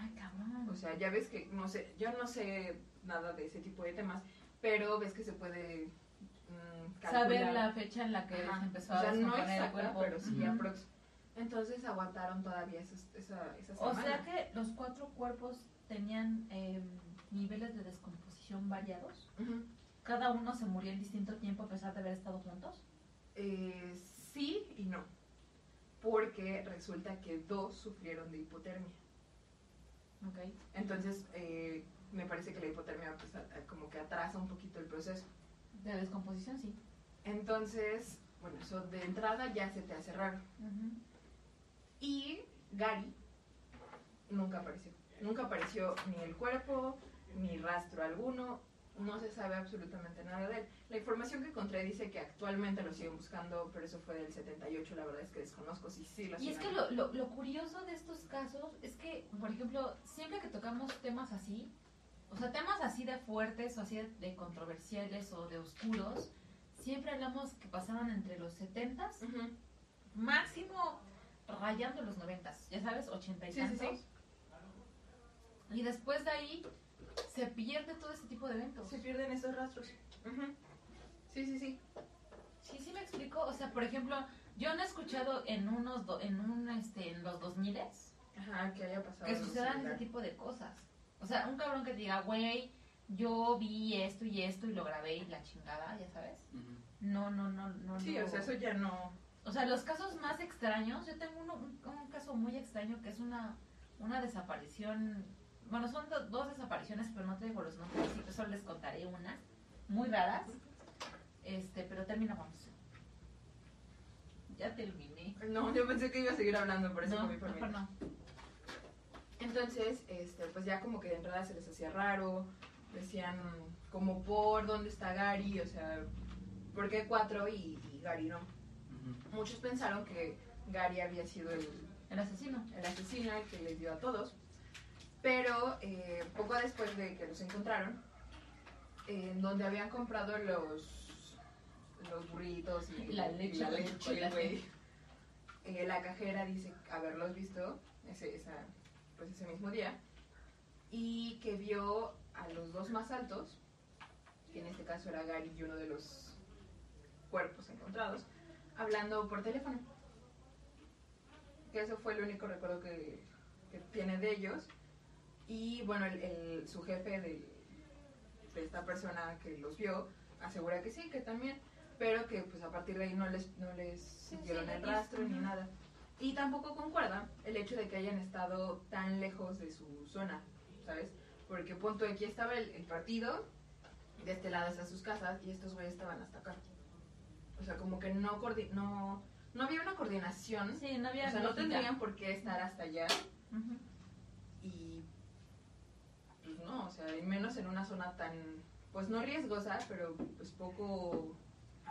Ay, cabrón. O sea, ya ves que, no sé, yo no sé nada de ese tipo de temas, pero ves que se puede mm, Saber la fecha en la que Ajá. se empezó o a sea, no descomponer el exacta, cuerpo. pero sí Ujú. aprox. Entonces aguantaron todavía esos- esa, esa O sea que los cuatro cuerpos tenían eh, niveles de descomposición variados. Ujú. Cada uno se murió en distinto tiempo a pesar de haber estado juntos. Eh, sí y no. Porque resulta que dos sufrieron de hipotermia. Entonces, eh, me parece que la hipotermia pues, a- a- como que atrasa un poquito el proceso. De descomposición, sí. Entonces, bueno, eso de entrada ya se te hace raro. Y Gary nunca apareció. Nunca apareció ni el cuerpo, ni rastro alguno. No se sabe absolutamente nada de él. La información que encontré dice que actualmente lo siguen buscando, pero eso fue del 78. La verdad es que desconozco si sí lo Y es que lo, lo, lo curioso de estos casos es que, por ejemplo, siempre que tocamos temas así, o sea, temas así de fuertes o así de, de controversiales o de oscuros, siempre hablamos que pasaron entre los 70s, Ujú. máximo rayando los 90s, ya sabes, 80 y Sí, sí, tantos. sí. Y después de ahí se pierde todo ese tipo de eventos. Se pierden esos rastros. Sí, sí, sí. Sí, sí me explico. O sea, por ejemplo, yo no he escuchado en unos do- en un este en los 2000 Ajá, que haya pasado. que sucedan ese tipo de cosas. O sea, un cabrón que te diga, güey, yo vi esto y esto y lo grabé y la chingada, ya sabes. No, no, no, no. Sí, no. o sea, eso ya no. O sea, los casos más extraños, yo tengo uno- un, un caso muy extraño que es una, una desaparición, bueno, son do- dos desapariciones, pero no te digo los nombres, así que solo les contaré una, muy raras, este, pero terminamos. Ya terminé. No, yo pensé que iba a seguir hablando, por eso No, comí por mejor mí. no. Entonces, este, pues ya como que de entrada se les hacía raro, decían como por dónde está Gary, o sea, ¿por qué cuatro y, y Gary no? Ujú. Muchos pensaron que Gary había sido el, El asesino. el asesino el que les dio a todos, pero eh, poco después de que los encontraron, en donde habían comprado los, los burritos y La leche, la con leche, eh, la cajera dice haberlos visto ese, esa, pues ese mismo día y que vio a los dos más altos, que en este caso era Gary y uno de los cuerpos encontrados, hablando por teléfono. Que eso fue el único recuerdo que, que tiene de ellos. Y bueno, el, el- su jefe de, de esta persona que los vio asegura que sí, que también, pero que pues a partir de ahí no les, no les siguieron sí, el rastro ni nada. Y tampoco concuerda el hecho de que hayan estado tan lejos de su zona, ¿sabes? Porque punto aquí estaba el, el partido, de este lado están sus casas y estos güeyes estaban hasta acá. O sea, como que no, coordi- no, no había una coordinación. Sí, no había o sea, no tendrían por qué estar hasta allá Ujú. y pues no, o sea, y menos en una zona tan, pues no riesgosa, pero pues poco,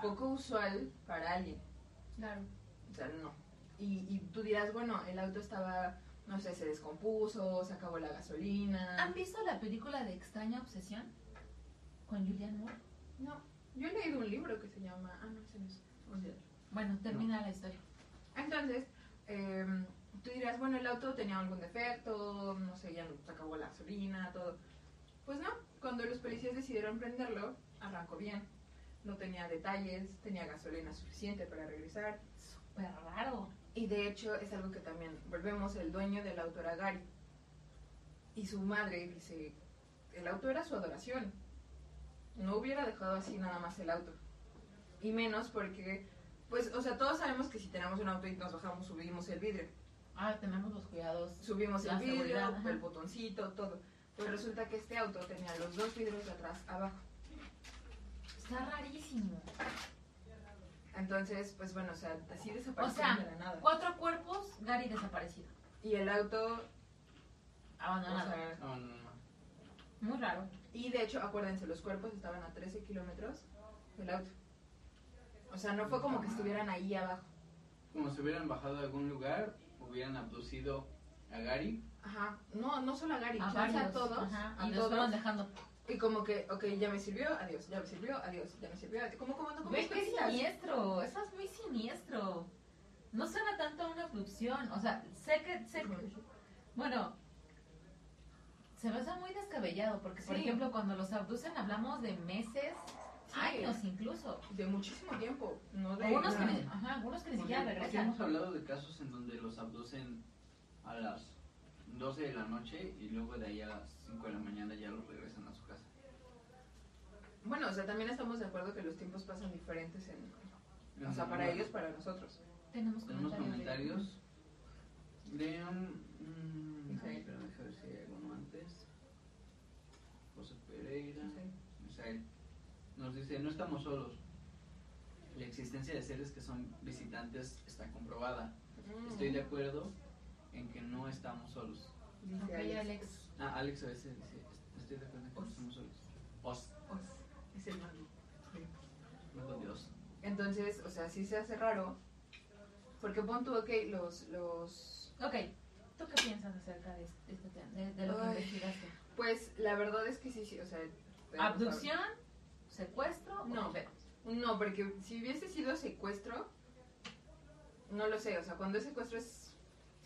poco usual para alguien. Claro. O sea, no. Y, y tú dirás, bueno, el auto estaba, no sé, se descompuso, se acabó la gasolina. ¿Han visto la película de Extraña Obsesión? Con Julianne Moore. No, yo he leído un libro que se llama, ah, no, es, olvídalo. Bueno, termina la historia. Entonces, eh, tú dirás, bueno, el auto tenía algún defecto, no sé, ya se acabó la gasolina, todo. Pues no, cuando los policías decidieron prenderlo, arrancó bien. No tenía detalles, tenía gasolina suficiente para regresar. Súper raro. Y de hecho es algo que también, volvemos, el dueño del auto era Gary. Y su madre dice, el auto era su adoración. No hubiera dejado así nada más el auto. Y menos porque, pues, o sea, todos sabemos que si tenemos un auto y nos bajamos, subimos el vidrio. Ah, tenemos los cuidados. Subimos el vidrio, el botoncito, todo. Pues resulta que este auto tenía los dos vidrios de atrás abajo. Está rarísimo. Entonces, pues bueno, o sea, así O desaparecieron sea, de la nada. cuatro cuerpos, Gary desaparecido. Y el auto, o Abandonado. sea, No, no, no. Muy raro. Y de hecho, acuérdense, los cuerpos estaban a 13 kilómetros del auto. O sea, no fue como que estuvieran ahí abajo. Como si hubieran bajado a algún lugar, hubieran abducido a Gary. Ajá. No, no solo a Gary, A a todos. Ajá, y los todos. fueron dejando. Y como que, ok, ya me sirvió, adiós, ya me sirvió, adiós, ya me sirvió, adiós. Como como como Ve qué cositas. siniestro. Eso es muy siniestro. No suena tanto a una abducción. O sea, sé que. Sé que- bueno, se me hace muy descabellado. Porque, por Sí. ejemplo, cuando los abducen hablamos de meses. Años incluso. De muchísimo tiempo, no de... Algunos que, ni, ajá, algunos que ni siquiera porque regresan. hemos hablado de casos en donde los abducen a las 12 de la noche y luego de ahí a las 5 de la mañana ya los regresan a su casa. Bueno, o sea, también estamos de acuerdo que los tiempos pasan diferentes en... O sea, para ellos, para nosotros. Tenemos Tenemos comentarios. comentarios de... um, mm, Misael. pero deja ver si hay alguno antes. José Pereira. Sé. Misael nos dice, no estamos solos. La existencia de seres que son visitantes está comprobada. Estoy de acuerdo en que no estamos solos. Dice Ok, Alex. Ah, Alex a veces dice, estoy de acuerdo en que no Os. estamos solos. Os, Os, es el mando. no con Dios. Entonces, o sea, sí se hace raro. Porque pon tú, ok, los, los... Ok, ¿tú qué piensas acerca de este, tema? De, de lo que Ay. investigaste. Pues la verdad es que sí, sí, o sea... ¿Abducción? ¿Secuestro? No. ¿O a- No, porque si hubiese sido secuestro, no lo sé, o sea, cuando es secuestro es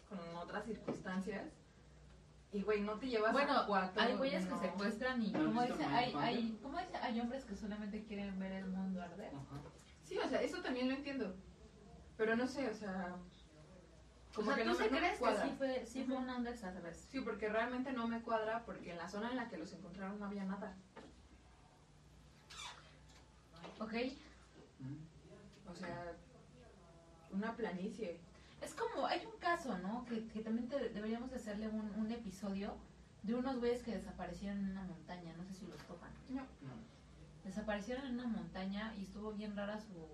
con otras circunstancias. Y, güey, no te llevas a Bueno, cuatro... hay güeyes no. que secuestran y, ¿Has como dice, hay, hay, ¿cómo dice? Hay hombres que solamente quieren ver el mundo arder. Ajá. Sí, o sea, eso también lo entiendo. Pero no sé, o sea... O sea, que ¿tú no, sí me- no me crees que cuadra. sí fue, sí fue una onda extraterrestre? Sí, porque realmente no me cuadra porque en la zona en la que los encontraron no había nada. ¿Ok? O sea, una planicie. Es como, hay un caso, ¿no? Que, que también te- deberíamos de hacerle un, un episodio de unos güeyes que desaparecieron en una montaña, no sé si los topan. No. No. Desaparecieron en una montaña y estuvo bien rara su,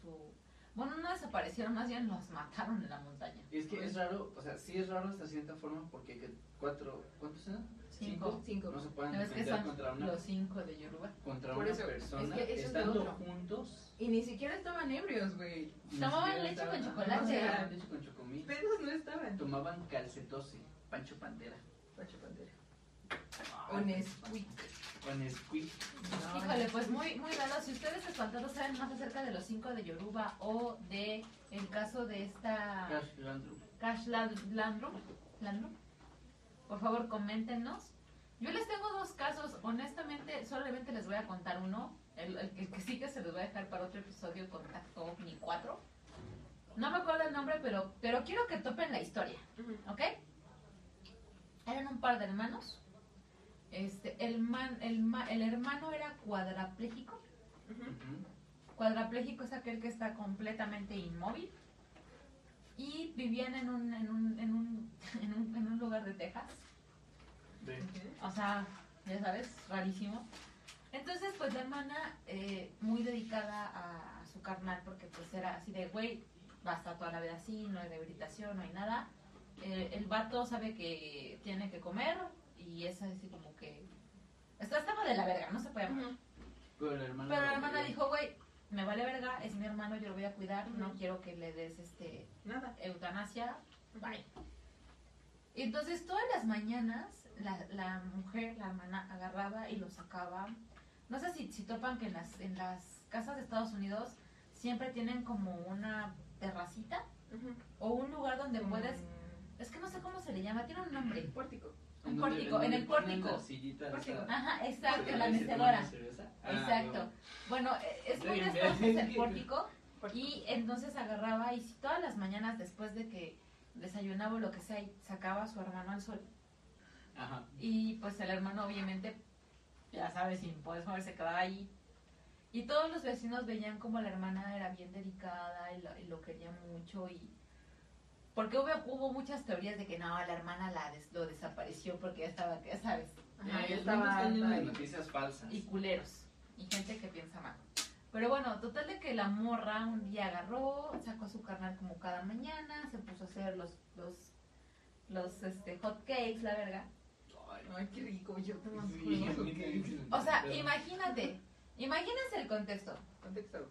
su... Bueno, no desaparecieron, más bien los mataron en la montaña. Y es que es raro, o sea, sí es raro hasta cierta forma porque que cuatro, ¿cuántos eran? Cinco. Cinco. No se pueden ¿Sabes qué defender son contra una, los cinco de Yoruba? contra Por una eso, persona es que eso es estando otro. juntos. Y ni siquiera estaban ebrios, güey. Tomaban leche con chocolate. Leche con chocomil. Pedos no estaban. Tomaban calcetose, Pancho Pantera. Pacho Pantera. Ah, O Nesquik. O Nesquik. No, Híjole, pues muy, muy raro. Si ustedes espantados saben más acerca de los cinco de Yoruba o de el caso de esta Cash Landrum. Cash Land- Landrum, Landrum, por favor coméntenos. Yo les tengo dos casos, honestamente solamente les voy a contar uno, el, el que, el que sí que se los voy a dejar para otro episodio, Contacto OVNI 4. No me acuerdo el nombre, pero, pero quiero que topen la historia. ¿ok? Eran un par de hermanos. Este, el, man, el, ma- el hermano era cuadrapléjico. Cuadrapléjico es aquel que está completamente inmóvil. Y vivían en un, en un, en un, en un, en un lugar de Texas. Ve. Ok. O sea, ya sabes, rarísimo. Entonces, pues la hermana, eh, muy dedicada a, a su carnal, porque pues era así de, güey, va a estar toda la vida así, no hay rehabilitación, no hay nada. Eh, el vato sabe que tiene que comer y es así como que... Está, estaba de la verga, no se puede amar. Ujú. Pero la hermana. Pero la hermana dijo, güey, me vale verga, es mi hermano, yo lo voy a cuidar, no quiero que le des este Nada. eutanasia, bye. Y entonces todas las mañanas la, la mujer, la hermana, agarraba y lo sacaba. No sé si, si topan que en las, en las casas de Estados Unidos siempre tienen como una terracita o un lugar donde puedes... Es que no sé cómo se le llama, tiene un nombre. Pórtico. Un pórtico, en el pórtico. Ajá, exacto, Pórtico. la mecedora. Exacto. Bueno, eh, es muy bien. el pórtico y entonces agarraba y si todas las mañanas después de que desayunaba o lo que sea y sacaba a su hermano al sol Ajá. y pues el hermano obviamente ya sabes sin poder moverse se quedaba ahí y todos los vecinos veían como la hermana era bien dedicada y lo, y lo quería mucho y porque hubo, hubo muchas teorías de que no la hermana la des- lo desapareció porque ya estaba ya sabes Ajá, ya estaba noticias falsas. y culeros y gente que piensa mal. Pero bueno, total de que la morra un día agarró, sacó a su carnal como cada mañana, se puso a hacer los los los este hot cakes, la verga. Ay, Ay, qué rico. Yo te mando sí, se me O sea, imagínate, imagínense el contexto. Contexto.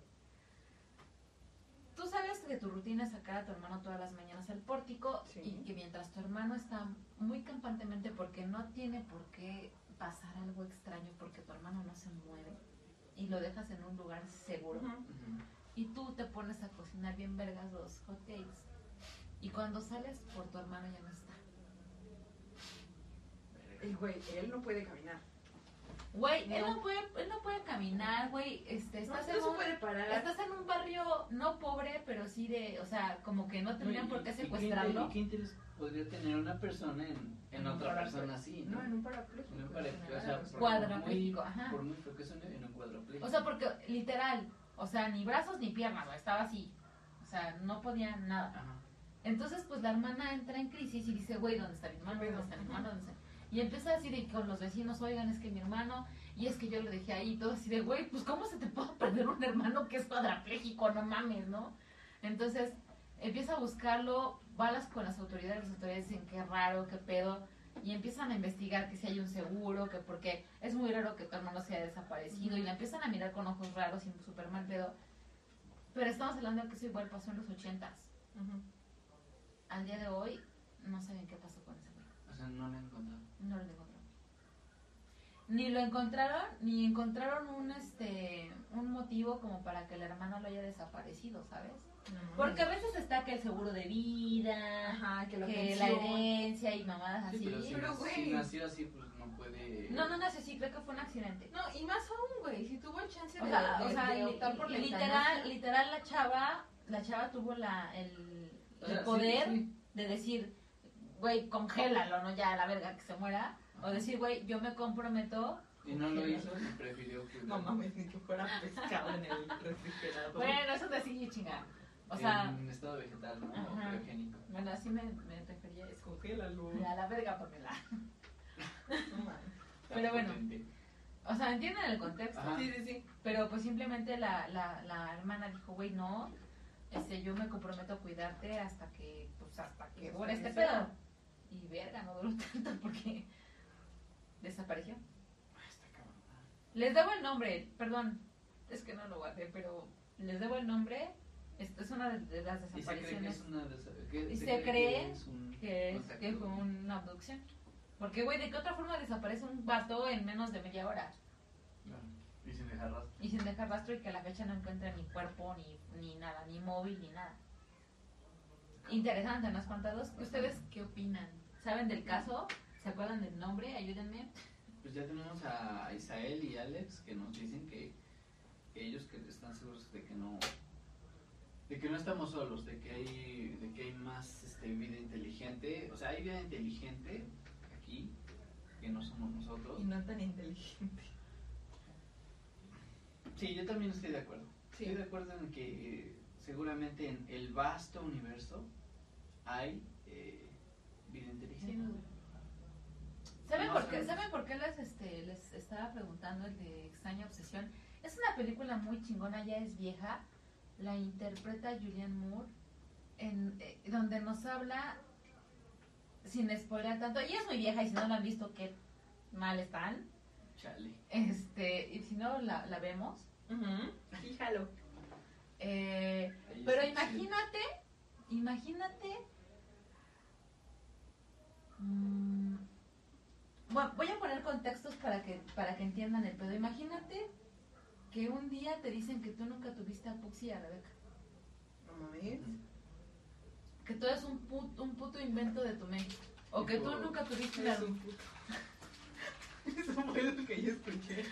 Tú sabes que tu rutina es sacar a tu hermano todas las mañanas al pórtico Sí. y que mientras tu hermano está muy campantemente porque no tiene por qué pasar algo extraño porque tu hermano no se mueve y lo dejas en un lugar seguro. Y tú te pones a cocinar bien vergas los hot cakes y cuando sales por tu hermano ya no está. El güey, él no puede caminar. Güey, él No. no puede, él no puede caminar, güey, este, No, estás, no en se un, puede parar. estás en un barrio no pobre, pero sí de, o sea, como que no tendrían por qué secuestrarlo. ¿Y qué interés podría tener una persona en, en otra parapléjico. persona así? ¿no? No, en un parapléjico. En un parapléjico, o sea, por Cuadrapléjico, muy- ajá. Por muy feo que suene, en un cuadrapléjico. O sea, porque literal, o sea, ni brazos ni piernas, güey, estaba así. O sea, no podía nada. Ajá. Entonces, pues la hermana entra en crisis y dice, güey, ¿dónde está mi hermano? ¿Dónde está mi hermano? ¿Dónde está? Y empieza a decir de con los vecinos, oigan, es que mi hermano, y es que yo lo dejé ahí, y todo así de, güey, pues ¿cómo se te puede perder un hermano que es cuadrapléjico? No mames, ¿no? Entonces, empieza a buscarlo, va a las- con las autoridades, las autoridades dicen qué raro, qué pedo, y empiezan a investigar que si hay un seguro, que porque es muy raro que tu hermano se haya desaparecido, y la empiezan a mirar con ojos raros y súper mal pedo. Pero estamos hablando de que eso igual pasó en los ochentas Ujú. al día de hoy no saben qué pasó con güey. O sea, no le han encontrado. No lo encontraron. Ni lo encontraron, ni encontraron un este un motivo como para que el hermano lo haya desaparecido, ¿sabes? Porque a veces está que el seguro de vida, Ajá, que la que la herencia y mamadas Sí, así. pero si, Pero, nació- güey. si nació así, pues no puede. No, no nació así, creo que fue un accidente. No, y más aún, güey, si tuvo chance O de, sea, de- o sea, de optar por la literal, literal la chava, la chava tuvo la el, O el sea, sí, poder sí. de decir, güey, congélalo, no ya a la verga que se muera. O decir, güey, yo me comprometo. Y no lo hizo y prefirió cuidar. No mames, ni que fuera pescado en el refrigerador. Bueno, eso te sigue chingar. O sea, En estado vegetal, ¿no? Ajá. O criogénico. bueno, así me, me refería a eso. Congélalo. A la verga, Pamela. No mames. Pero bueno. O sea, entienden el contexto. Ajá. Sí, sí, sí. Pero pues simplemente la, la, la hermana dijo, güey, no, este, yo me comprometo a cuidarte hasta que, pues hasta que dure que este sea. pedo. Y verga, no duró tanto porque desapareció. Está cabrón. Les debo el nombre, perdón, es que no lo guardé, pero les debo el nombre. Esto es una de, las desapariciones Y se cree que, es, contacto. que fue una abducción. Porque, güey, ¿de qué otra forma desaparece un vato en menos de media hora? Claro. Y sin dejar rastro. Y sin dejar rastro y que a la fecha no encuentre ni cuerpo, ni, ni nada, ni móvil, ni nada. Interesante, ¿no, espantados? ¿Ustedes qué opinan? ¿Saben del caso? ¿Se acuerdan del nombre? Ayúdenme. Pues ya tenemos a Isael y Alex que nos dicen que, que ellos que están seguros de que no de que no estamos solos, de que hay, de que hay más este, vida inteligente, o sea, hay vida inteligente aquí, que no somos nosotros. Y no tan inteligente. Sí, yo también estoy de acuerdo. Sí. Estoy de acuerdo en que eh, seguramente en el vasto universo hay eh. ¿Saben por qué. ¿saben por qué les, este, les estaba preguntando el de Extraña Obsesión? Es una película muy chingona, ya es vieja. La interpreta Julianne Moore, en, eh, donde nos habla, sin spoiler tanto, ella es muy vieja y si no la han visto, qué mal están. Chale. Este, y si no la, la vemos. Fíjalo. Eh, pero imagínate, imagínate. Mm, bueno, voy a poner contextos para que para que entiendan el pedo. Imagínate que un día te dicen que tú nunca tuviste a Puxi y a Rebeca. No mames. Que todo es un puto, un puto invento de tu mente. O que tú nunca tuviste una- Eres un puto. Eso fue lo que yo escuché.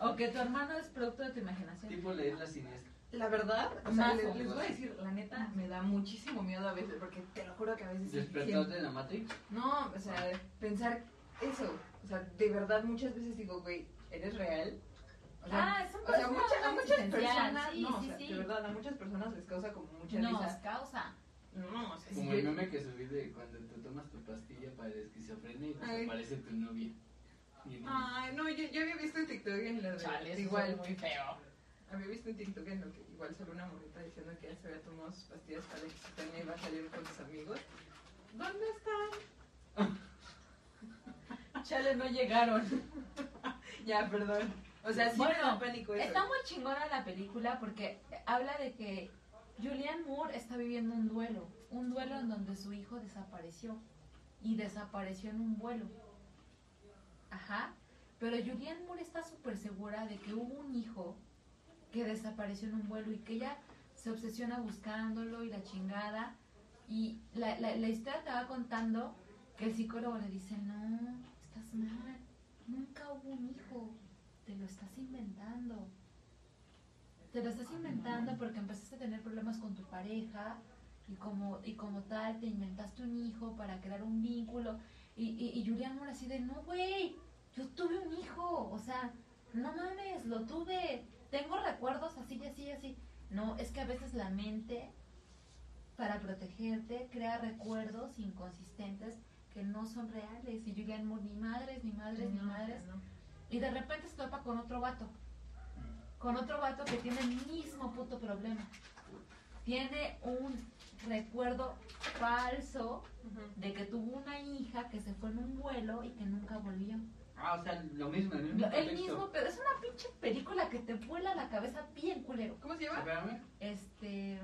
O que tu hermano es producto de tu imaginación. tipo leer la siniestra. La verdad, o sea, les, les voy a decir, la neta, me da muchísimo miedo a veces, porque te lo juro que a veces... siento- de la Matrix. No, o sea, pensar eso. O sea, de verdad muchas veces digo, güey, ¿eres real? O sea, ah, es un o sea, mucha- a muchas personas, sí, no, o sí, sea, sí. de verdad, a muchas personas les causa como mucha Nos risa. causa. No, o sea, Como el meme que subí de cuando te tomas tu pastilla para la esquizofrenia y desaparece tu novia. No- Ay, no, yo, yo había visto en TikTok en la de... Chale, igual, muy feo. Había visto en TikTok en lo que igual salió una morrita diciendo que ya se había tomado sus pastillas para la esquizofrenia y va a salir con sus amigos. ¿Dónde están? Chale, no llegaron. Ya, perdón. O sea, sí me Bueno, da pánico eso. Está muy chingona la película porque habla de que Julianne Moore está viviendo un duelo, un duelo en donde su hijo desapareció y desapareció en un vuelo. Ajá. Pero Julianne Moore está súper segura de que hubo un hijo que desapareció en un vuelo y que ella se obsesiona buscándolo y la chingada. Y la, la, la historia te va contando que el psicólogo le dice, no, estás mal, nunca hubo un hijo, te lo estás inventando. Te lo estás inventando porque empezaste a tener problemas con tu pareja y como, y como tal te inventaste un hijo para crear un vínculo. Y, y, y Julián Moore así de, no, güey, yo tuve un hijo, o sea, no mames, lo tuve. Tengo recuerdos así y así y así. No, es que a veces la mente, para protegerte, crea recuerdos inconsistentes que no son reales. Y Julian Moore, ni madres, ni madres, ni No, madres. no. Y de repente se topa con otro vato. Con otro vato que tiene el mismo puto problema. Tiene un recuerdo falso de que tuvo una hija que se fue en un vuelo y que nunca volvió. Ah, o sea, lo mismo, el mismo el contexto. mismo, pero es una pinche película que te vuela la cabeza bien culero. ¿Cómo se llama? Espérame. Este.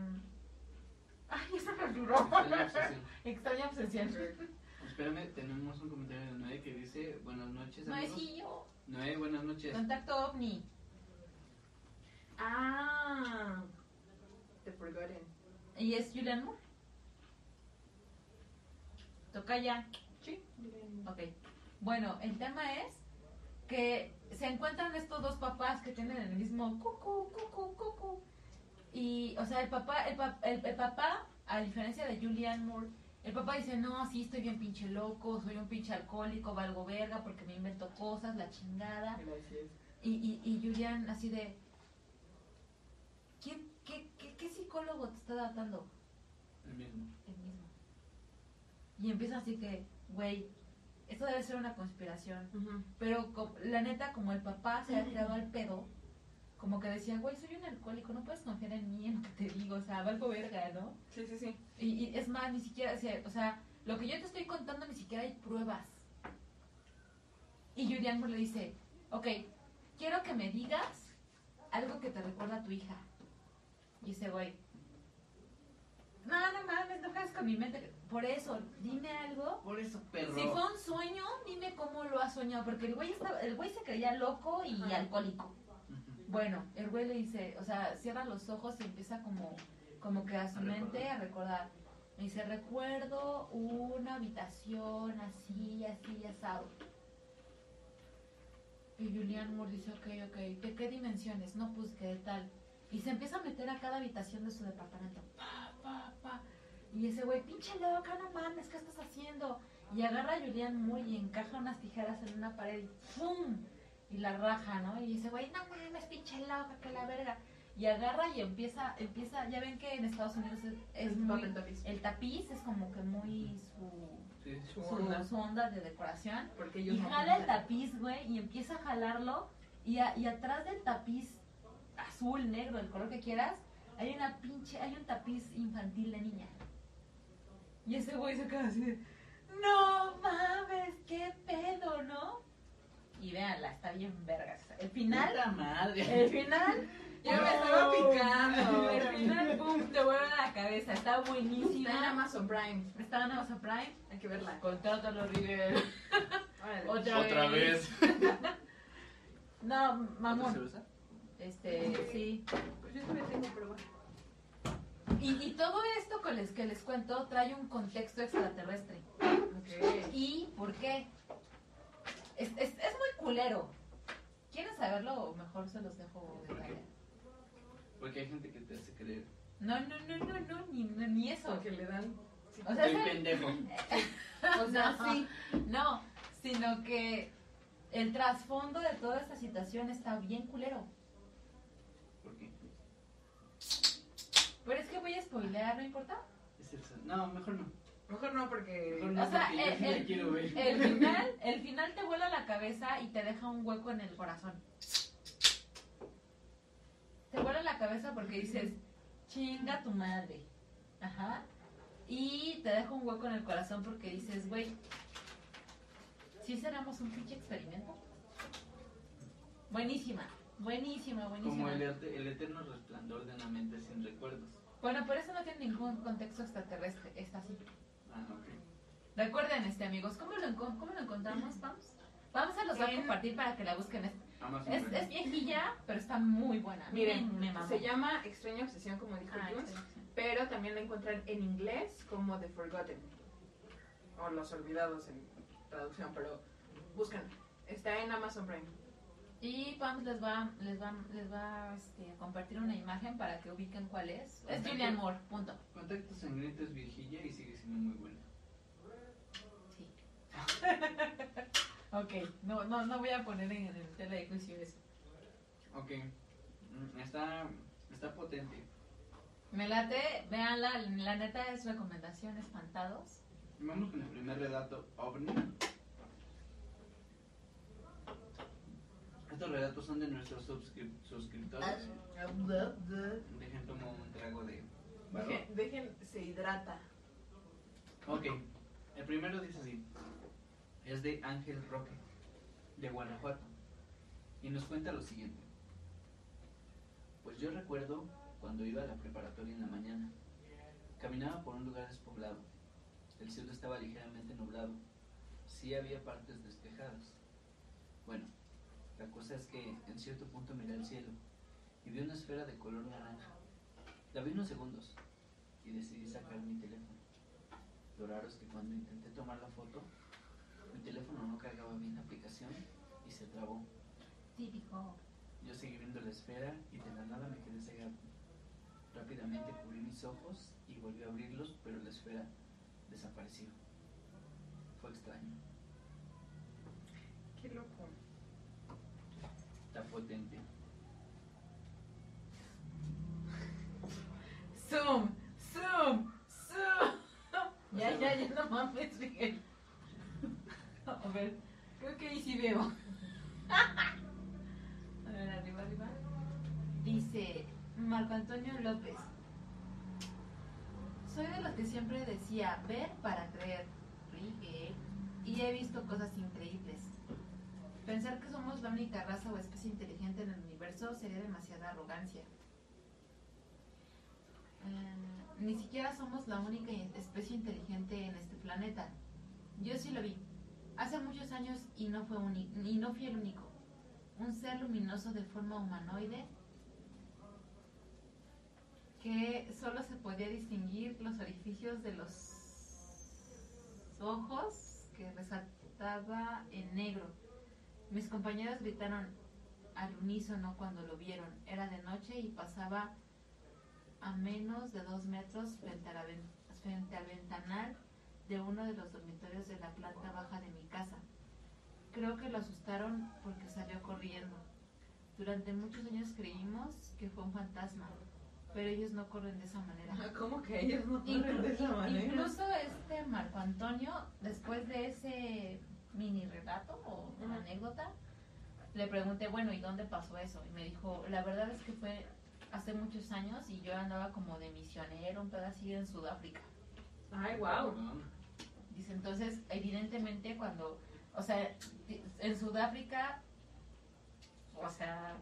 Ay, eso me olvidó. Extraña obsesión. Extraña obsesión. Espérame, tenemos un comentario de Noé que dice, buenas noches No es amigos. yo. Noé, buenas noches. Contacto ovni. Ah, The Forgotten. Y es Julian Moore. Toca ya. Sí. Ok. Bueno, el tema es que se encuentran estos dos papás que tienen el mismo cucu, cucu, cucu. Y, o sea, el papá, el, pa- el- el papá, a diferencia de Julianne Moore, el papá dice, no, sí, estoy bien pinche loco, soy un pinche alcohólico, valgo verga porque me invento cosas, la chingada. Y, y, y Julian así de, ¿quién, qué, qué, qué psicólogo te está tratando? El mismo. el mismo. Y empieza así que, güey, esto debe ser una conspiración. Pero la neta, como el papá se ha tirado al pedo, como que decía, güey, soy un alcohólico, no puedes confiar en mí, en lo que te digo, o sea, valgo verga, ¿no? Sí, sí, sí. Y, y es más, ni siquiera, o sea, lo que yo te estoy contando ni siquiera hay pruebas. Y Moore le dice, ok, quiero que me digas algo que te recuerda a tu hija. Y ese güey, no, no mames, no juegues con mi mente. Por eso, dime algo. Por eso, perro. Si fue un sueño, dime cómo lo has soñado. Porque el güey, estaba, el güey se creía loco y Ajá. alcohólico. Bueno, el güey le dice, o sea, cierra los ojos y empieza como, como que a su A mente recordar. a recordar. Me dice, recuerdo una habitación así, así, asado. Y Julian Moore dice, ok, ok, ¿de qué dimensiones? No, pues de tal. Y se empieza a meter a cada habitación de su departamento. Pa, pa, pa. Y ese güey, pinche loca, no mames, ¿qué estás haciendo? Y agarra a Julian Moore y encaja unas tijeras en una pared y ¡pum! Y la raja, ¿no? Y dice, güey, no mames, pinche loca, que la verga. Y agarra y empieza, empieza, ya ven que en Estados Unidos es, es El muy, tapiz. el tapiz es como que muy su, Sí. Su onda. su onda de decoración. Porque ellos Y no jala el tapiz, güey, y empieza a jalarlo. Y, a- y atrás del tapiz, azul, negro, el color que quieras, hay una pinche, hay un tapiz infantil de niña. Y ese güey se queda así de, no mames, qué pedo, ¿no? Y véanla, está bien vergas. El final, Puta madre. el final, Ya me estaba picando. El final, pum, te vuelve a la cabeza. Está Está en buenísima. Amazon Prime. Está en Amazon Prime. Hay que verla. Contrátalo, Rigel. Órale. Otra, Otra vez. No, ¿Se mamón. usa? Este, sí. Pues yo también tengo prueba. Y, y todo esto que les, que les cuento trae un contexto extraterrestre. ¿Y por qué? Es, es, es muy culero. ¿Quieren saberlo o mejor se los dejo de tarea? Porque hay gente que te hace creer. No, no, no, no, no, ni, no, ni eso. Porque le dan. O sea, el- pendejo. O sea, sí. No, sino que el trasfondo de toda esta situación está bien culero. ¿Por qué? Pero es que voy a spoilear, ¿no importa? Es el son- No, mejor no. Mejor no, porque. Mejor no, O sea, porque el- sí la el- quiero ver. El final, el final te vuela la cabeza y te deja un hueco en el corazón. Te vuela la cabeza porque dices, chinga tu madre. Ajá. Y te deja un hueco en el corazón porque dices, güey, ¿sí seremos un pinche experimento? Buenísima, buenísima, buenísima. Como el, el eterno resplandor de una mente sin recuerdos. Bueno, por eso no tiene ningún contexto extraterrestre, está así. Ah, ok. Recuerden, este amigos, ¿cómo lo, cómo lo encontramos, Vamos? Vamos a los va a compartir para que la busquen. Es, es, es viejilla, pero está muy buena. Miren, me, me se llama Extraña Obsesión, como dijo Ah, Jules, pero también la encuentran en inglés como The Forgotten. O Los Olvidados en traducción, pero buscan. Está en Amazon Prime. Y Pams les va, les va, les va este, a compartir una imagen para que ubiquen cuál es. Es Julian Moore, punto. Contacto Sangriento es viejilla y sigue siendo muy buena. Sí. ok, no, no, no voy a poner en, en tela de juicio eso. Ok. Mm, Está, está potente. Me late, véanla, la neta es recomendación, espantados. Vamos con el primer relato, OVNI. Estos relatos son de nuestros suscrip- suscriptores. Dejen tomo un trago de dejen, se hidrata. Ok, el primero dice así. Es de Ángel Roque, de Guanajuato. Y nos cuenta lo siguiente. Pues yo recuerdo cuando iba a la preparatoria en la mañana. Caminaba por un lugar despoblado. El cielo estaba ligeramente nublado. Sí había partes despejadas. Bueno, la cosa es que en cierto punto miré al cielo y vi una esfera de color naranja. La vi unos segundos y decidí sacar mi teléfono. Lo raro es que cuando intenté tomar la foto, mi teléfono no cargaba bien la aplicación y se trabó. Típico. Yo seguí viendo la esfera y de la nada me quedé cegado. Rápidamente cubrí mis ojos y volví a abrirlos, pero la esfera desapareció. Fue extraño. Qué loco. Está potente. Zoom, zoom, zoom. Ya, ya, ya, no mames, Miguel. A ver, creo que ahí sí veo. A ver, arriba, arriba. Dice Marco Antonio López. Soy de los que siempre decía ver para creer, Miguel, y he visto cosas increíbles. Pensar que somos la única raza o especie inteligente en el universo sería demasiada arrogancia. Eh, ni siquiera somos la única especie inteligente en este planeta. Yo sí lo vi. Hace muchos años y no fue y no fui el único. Un ser luminoso de forma humanoide que solo se podía distinguir los orificios de los ojos que resaltaba en negro. Mis compañeros gritaron al unísono cuando lo vieron. Era de noche y pasaba a menos de dos metros frente, a la ven- frente al ventanal de uno de los dormitorios de la planta baja de mi casa. Creo que lo asustaron porque salió corriendo. Durante muchos años creímos que fue un fantasma, pero ellos no corren de esa manera. ¿Cómo que ellos no Inclu- corren de esa manera? Incluso este Marco Antonio, después de ese mini relato o anécdota, le pregunté, bueno, ¿y dónde pasó eso? Y me dijo, la verdad es que fue hace muchos años y yo andaba como de misionero, un pedacito en Sudáfrica. Ay, wow. Dice, entonces, evidentemente cuando, o sea, en Sudáfrica, o sea,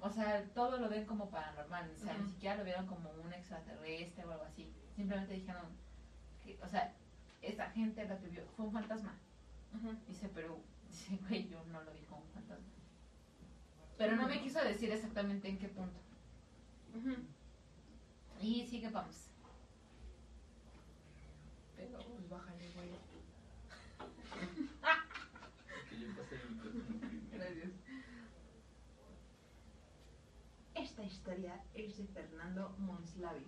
o sea, todo lo ven como paranormal, o sea, ni siquiera lo vieron como un extraterrestre o algo así. Simplemente dijeron, que, o sea, esta gente la que vio fue un fantasma. Dice, pero, dice, güey, yo no lo vi como un fantasma. Pero no me quiso decir exactamente en qué punto. Ujú. Y sigue, vamos. Pero, pues bájale, güey. Gracias. Esta historia es de Fernando Monslavi.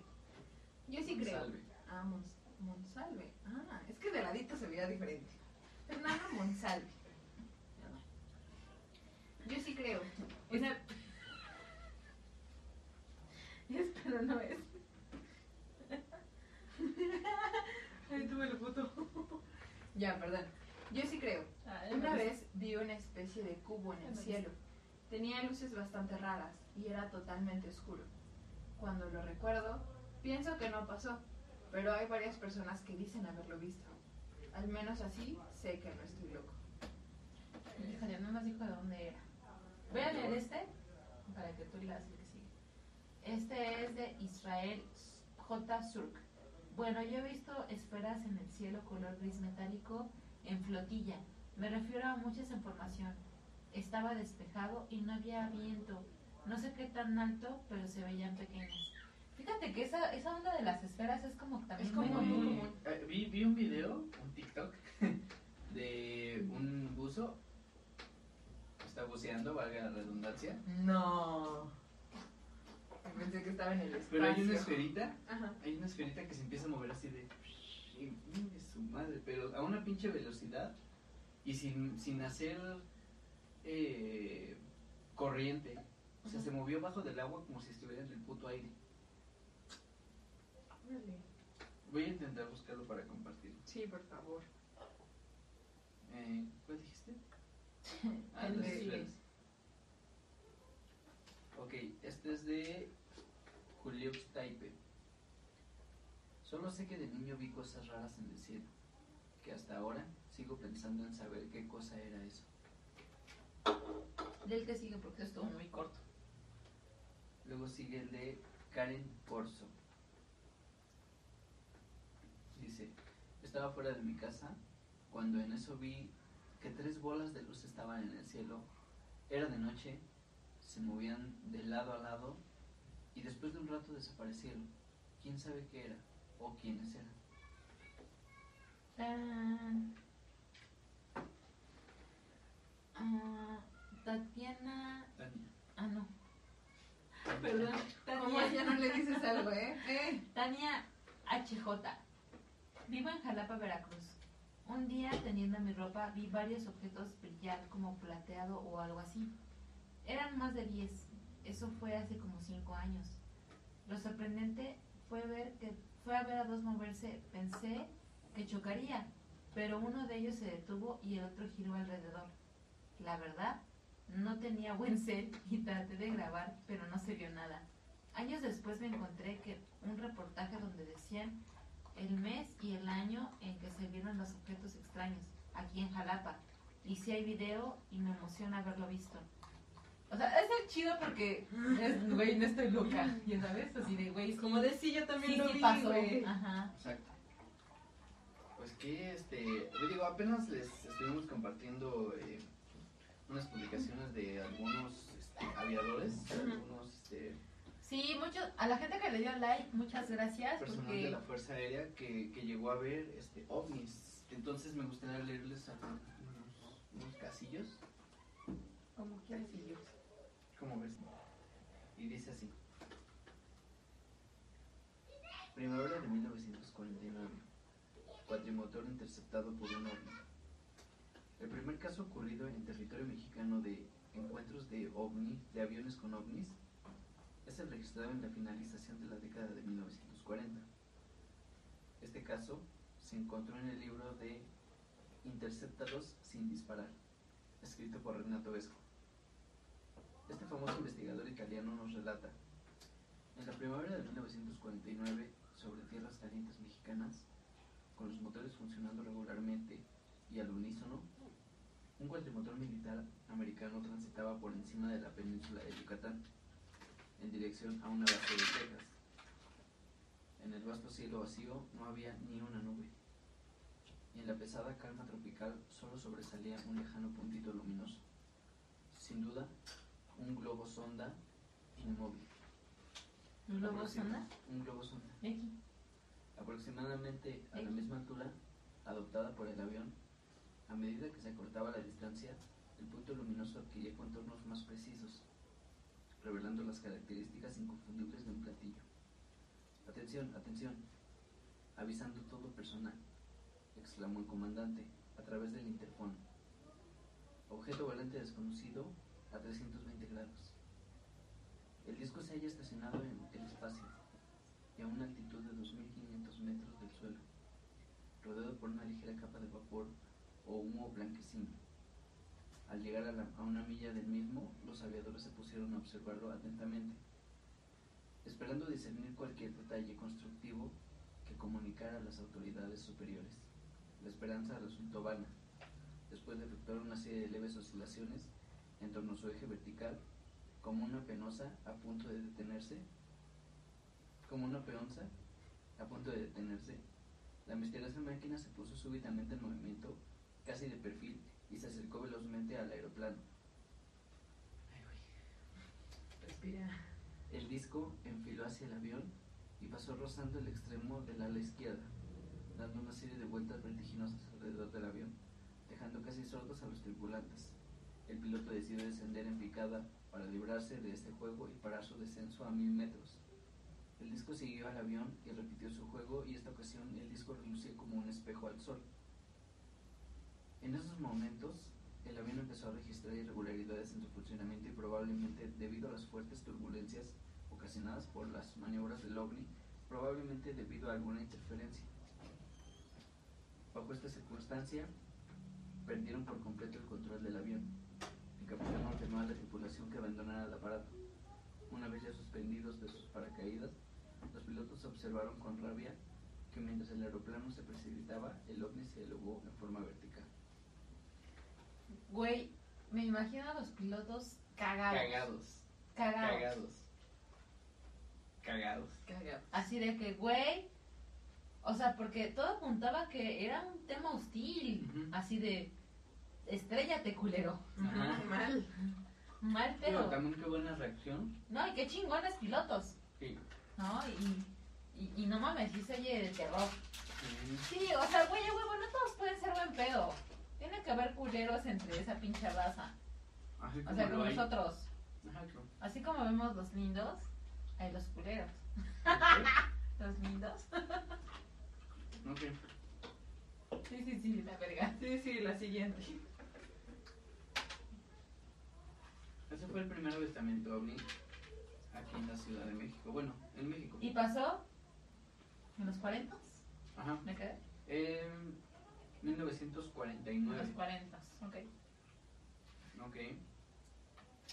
Yo sí creo. Salve. Ah, Mons Monsalve. Ah, que de ladito se veía diferente. Fernando Monsalve. Yo sí creo. Es, pero no es. Ay, tuve la foto. Ya, perdón. Yo sí creo. Una vez vi una especie de cubo en el cielo. Tenía luces bastante raras y era totalmente oscuro. Cuando lo recuerdo, pienso que no pasó, pero hay varias personas que dicen haberlo visto. Al menos así sé que no estoy loco. Híjole, no nos dijo de dónde era. Voy a leer este para que tú leas el que sigue. Este es de Israel J. Surk. Bueno, yo he visto esferas en el cielo color gris metálico en flotilla. Me refiero a mucha información. Estaba despejado y no había viento. No sé qué tan alto, pero se veían pequeñas. Fíjate que esa, esa onda de las esferas es como también Es como muy común. Eh, vi, vi un video, un TikTok, de un buzo. Está buceando, valga la redundancia. No. Pensé que estaba en el espacio. Pero hay una esferita, Ajá. hay una esferita que se empieza a mover así de. y su madre, pero a una pinche velocidad y sin, sin hacer eh, corriente. O sea, se movió bajo del agua como si estuviera en el puto aire. Voy a intentar buscarlo para compartir. Sí, por favor. Eh, ¿Cuál dijiste? Esferas. Ok, este es de Julio Staipe. Solo sé que de niño vi cosas raras en el cielo, que hasta ahora sigo pensando en saber qué cosa era eso. Del que sigue porque estuvo muy corto. Luego sigue el de Karen Corso. Dice, estaba fuera de mi casa cuando en eso vi que tres bolas de luz estaban en el cielo. Era de noche, se movían de lado a lado y después de un rato desaparecieron. ¿Quién sabe qué era o quiénes eran? Tan. Ah, Tatiana. Tania. Ah, no. Perdón. ¿Cómo Tania. ya no le dices algo, eh? Eh. Tania HJ. Vivo en Jalapa, Veracruz. Un día, teniendo mi ropa, vi varios objetos brillar como plateado o algo así. Eran más de 10. Eso fue hace como 5 años. Lo sorprendente fue ver que fue a ver a dos moverse. Pensé que chocaría, pero uno de ellos se detuvo y el otro giró alrededor. La verdad, no tenía buen set y traté de grabar, pero no se vio nada. Años después me encontré que un reportaje donde decían el mes y el año en que se vieron los objetos extraños, aquí en Jalapa. Y si hay video y me emociona haberlo visto. O sea, es el chido porque, es, güey, no estoy loca, ya sabes, así de, güey, sí, Como de sí, yo también sí, lo sí vi, pasó. güey. Ajá. Exacto. Pues que, este, yo digo, apenas les estuvimos compartiendo eh, unas publicaciones de algunos este, aviadores, de Ujú. algunos este, Sí, muchos, a la gente que le dio like, muchas gracias, personal porque... de la Fuerza Aérea que, que llegó a ver este, ovnis. Entonces me gustaría leerles algunos unos casillos. Como quieras y yo. ¿Cómo ves? Y dice así. Primavera de 1949. Cuatrimotor interceptado por un ovni. El primer caso ocurrido en territorio mexicano de encuentros de ovni, de aviones con ovnis, es el registrado en la finalización de la década de 1940. Este caso se encontró en el libro de Interceptados sin disparar, escrito por Renato Vesco. Este famoso investigador italiano nos relata, en la primavera de 1949, sobre tierras calientes mexicanas, con los motores funcionando regularmente y al unísono, un cuatrimotor militar americano transitaba por encima de la península de Yucatán, en dirección a una base de Texas. En el vasto cielo vacío no había ni una nube, y en la pesada calma tropical solo sobresalía un lejano puntito luminoso. Sin duda, un globo sonda inmóvil. ¿Un globo sonda? Un globo sonda. ¿Y aquí? Aproximadamente a la misma altura adoptada por el avión, a medida que se acortaba la distancia, el punto luminoso adquiría contornos más precisos, revelando las características inconfundibles de un platillo. Atención, atención, avisando todo personal, exclamó el comandante a través del interfono. Objeto volante desconocido a 320 grados. El disco se halla estacionado en el espacio y a una altitud de 2.500 metros del suelo, rodeado por una ligera capa de vapor o humo blanquecino. Al llegar a, una milla del mismo, los aviadores se pusieron a observarlo atentamente, esperando discernir cualquier detalle constructivo que comunicara a las autoridades superiores. La esperanza resultó vana. Después de efectuar una serie de leves oscilaciones en torno a su eje vertical, como una penosa a punto de detenerse, como una peonza a punto de detenerse, la misteriosa máquina se puso súbitamente en movimiento, casi de perfil, y se acercó velozmente al aeroplano. Respira. El disco enfiló hacia el avión y pasó rozando el extremo del ala izquierda, dando una serie de vueltas vertiginosas alrededor del avión, dejando casi sordos a los tripulantes. El piloto decidió descender en picada para librarse de este juego y parar su descenso a mil metros. El disco siguió al avión y repitió su juego y esta ocasión el disco relucía como un espejo al sol. En esos momentos, el avión empezó a registrar irregularidades en su funcionamiento y probablemente debido a las fuertes turbulencias ocasionadas por las maniobras del ovni, probablemente debido a alguna interferencia. Bajo esta circunstancia, perdieron por completo el control del avión. El capitán ordenó a la tripulación que abandonara el aparato. Una vez ya suspendidos de sus paracaídas, los pilotos observaron con rabia que mientras el aeroplano se precipitaba, el ovni se elevó en forma vertical. Güey, me imagino a los pilotos cagados. Cagados. Cagados. Cagados. Cagados. Cagado. Así de que, güey. O sea, porque todo apuntaba que era un tema hostil. Así de. Estrellate, culero. Ajá. Mal. Mal Pero pedo. también qué buena reacción. No, y qué chingones pilotos. Sí. ¿No? Y, y, y no mames, sí se oye de terror. Sí, o sea, güey, huevo, no todos pueden ser buen pedo. Tiene que haber culeros entre esa pinche raza. Así O sea, como hay. nosotros. Ajá, claro. Así como vemos los lindos, hay los culeros. Los lindos. Ok. Sí, sí, sí, la verga. Sí, sí, la siguiente. Ese fue el primer avistamiento ovni aquí en la Ciudad de México. Bueno, en México. ¿Y pasó? ¿En los 40? Ajá. ¿Me quedé? En 1949. los 40, ok. Ok.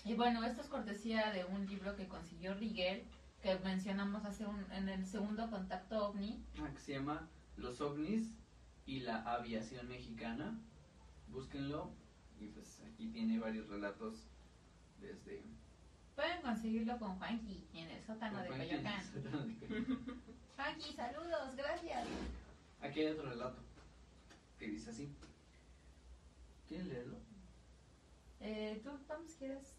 Y bueno, esto es cortesía de un libro que consiguió Rigel, que mencionamos hace un, en el segundo contacto ovni. Ah, que se llama Los ovnis y la aviación mexicana. Búsquenlo. Y pues aquí tiene varios relatos desde. Pueden conseguirlo con Juanqui en el sótano de Coyoacán. Juanqui, saludos, gracias. Aquí hay otro relato que dice así. ¿Quieren leerlo? Eh, ¿Tú, Pams, quieres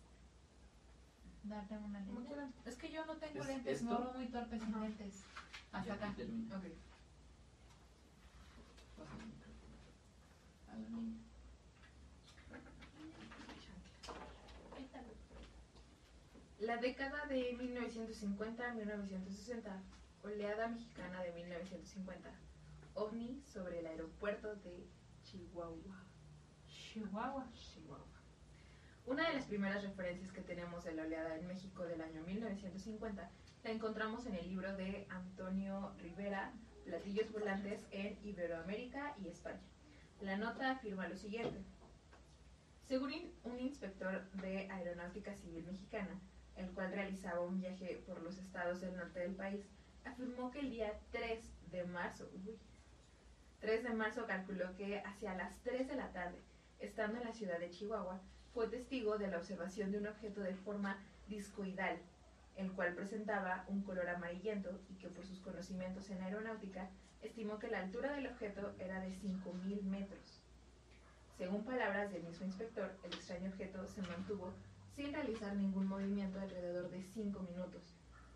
darle una quieran. Es que yo no tengo ¿Es lentes, me esto? vuelvo muy torpe sin Ajá. lentes. Hasta Ya acá. termina. Ok. Pásale el micrófono. A la niña. La década de 1950 1960, oleada mexicana de 1950, ovni sobre el aeropuerto de Chihuahua. Chihuahua. Chihuahua. Una de las primeras referencias que tenemos de la oleada en México del año 1950 la encontramos en el libro de Antonio Rivera, Platillos Volantes en Iberoamérica y España. La nota afirma lo siguiente. Según un inspector de Aeronáutica Civil Mexicana, el cual realizaba un viaje por los estados del norte del país, afirmó que el día 3 de marzo, uy, 3 de marzo calculó que hacia las 3 de la tarde, estando en la ciudad de Chihuahua, fue testigo de la observación de un objeto de forma discoidal, el cual presentaba un color amarillento y que por sus conocimientos en aeronáutica estimó que la altura del objeto era de 5.000 metros. Según palabras del mismo inspector, el extraño objeto se mantuvo sin realizar ningún movimiento alrededor de 5 minutos.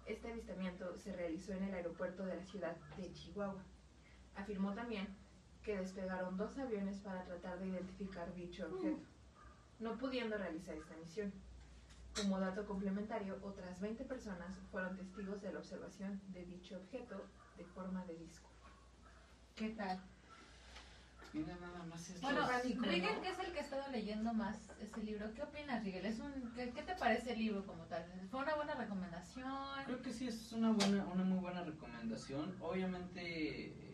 Este avistamiento se realizó en el aeropuerto de la ciudad de Chihuahua. Afirmó también que despegaron dos aviones para tratar de identificar dicho objeto, no pudiendo realizar esta misión. Como dato complementario, otras 20 personas fueron testigos de la observación de dicho objeto de forma de disco. ¿Qué tal? Mira nada más esto. Bueno, básico, Rigel, ¿no? que es el que ha estado leyendo más ese libro, ¿qué opinas, Rigel? ¿Es un, qué, qué te parece el libro como tal? ¿Fue una buena recomendación? Creo que sí es una buena, una muy buena recomendación. Obviamente eh,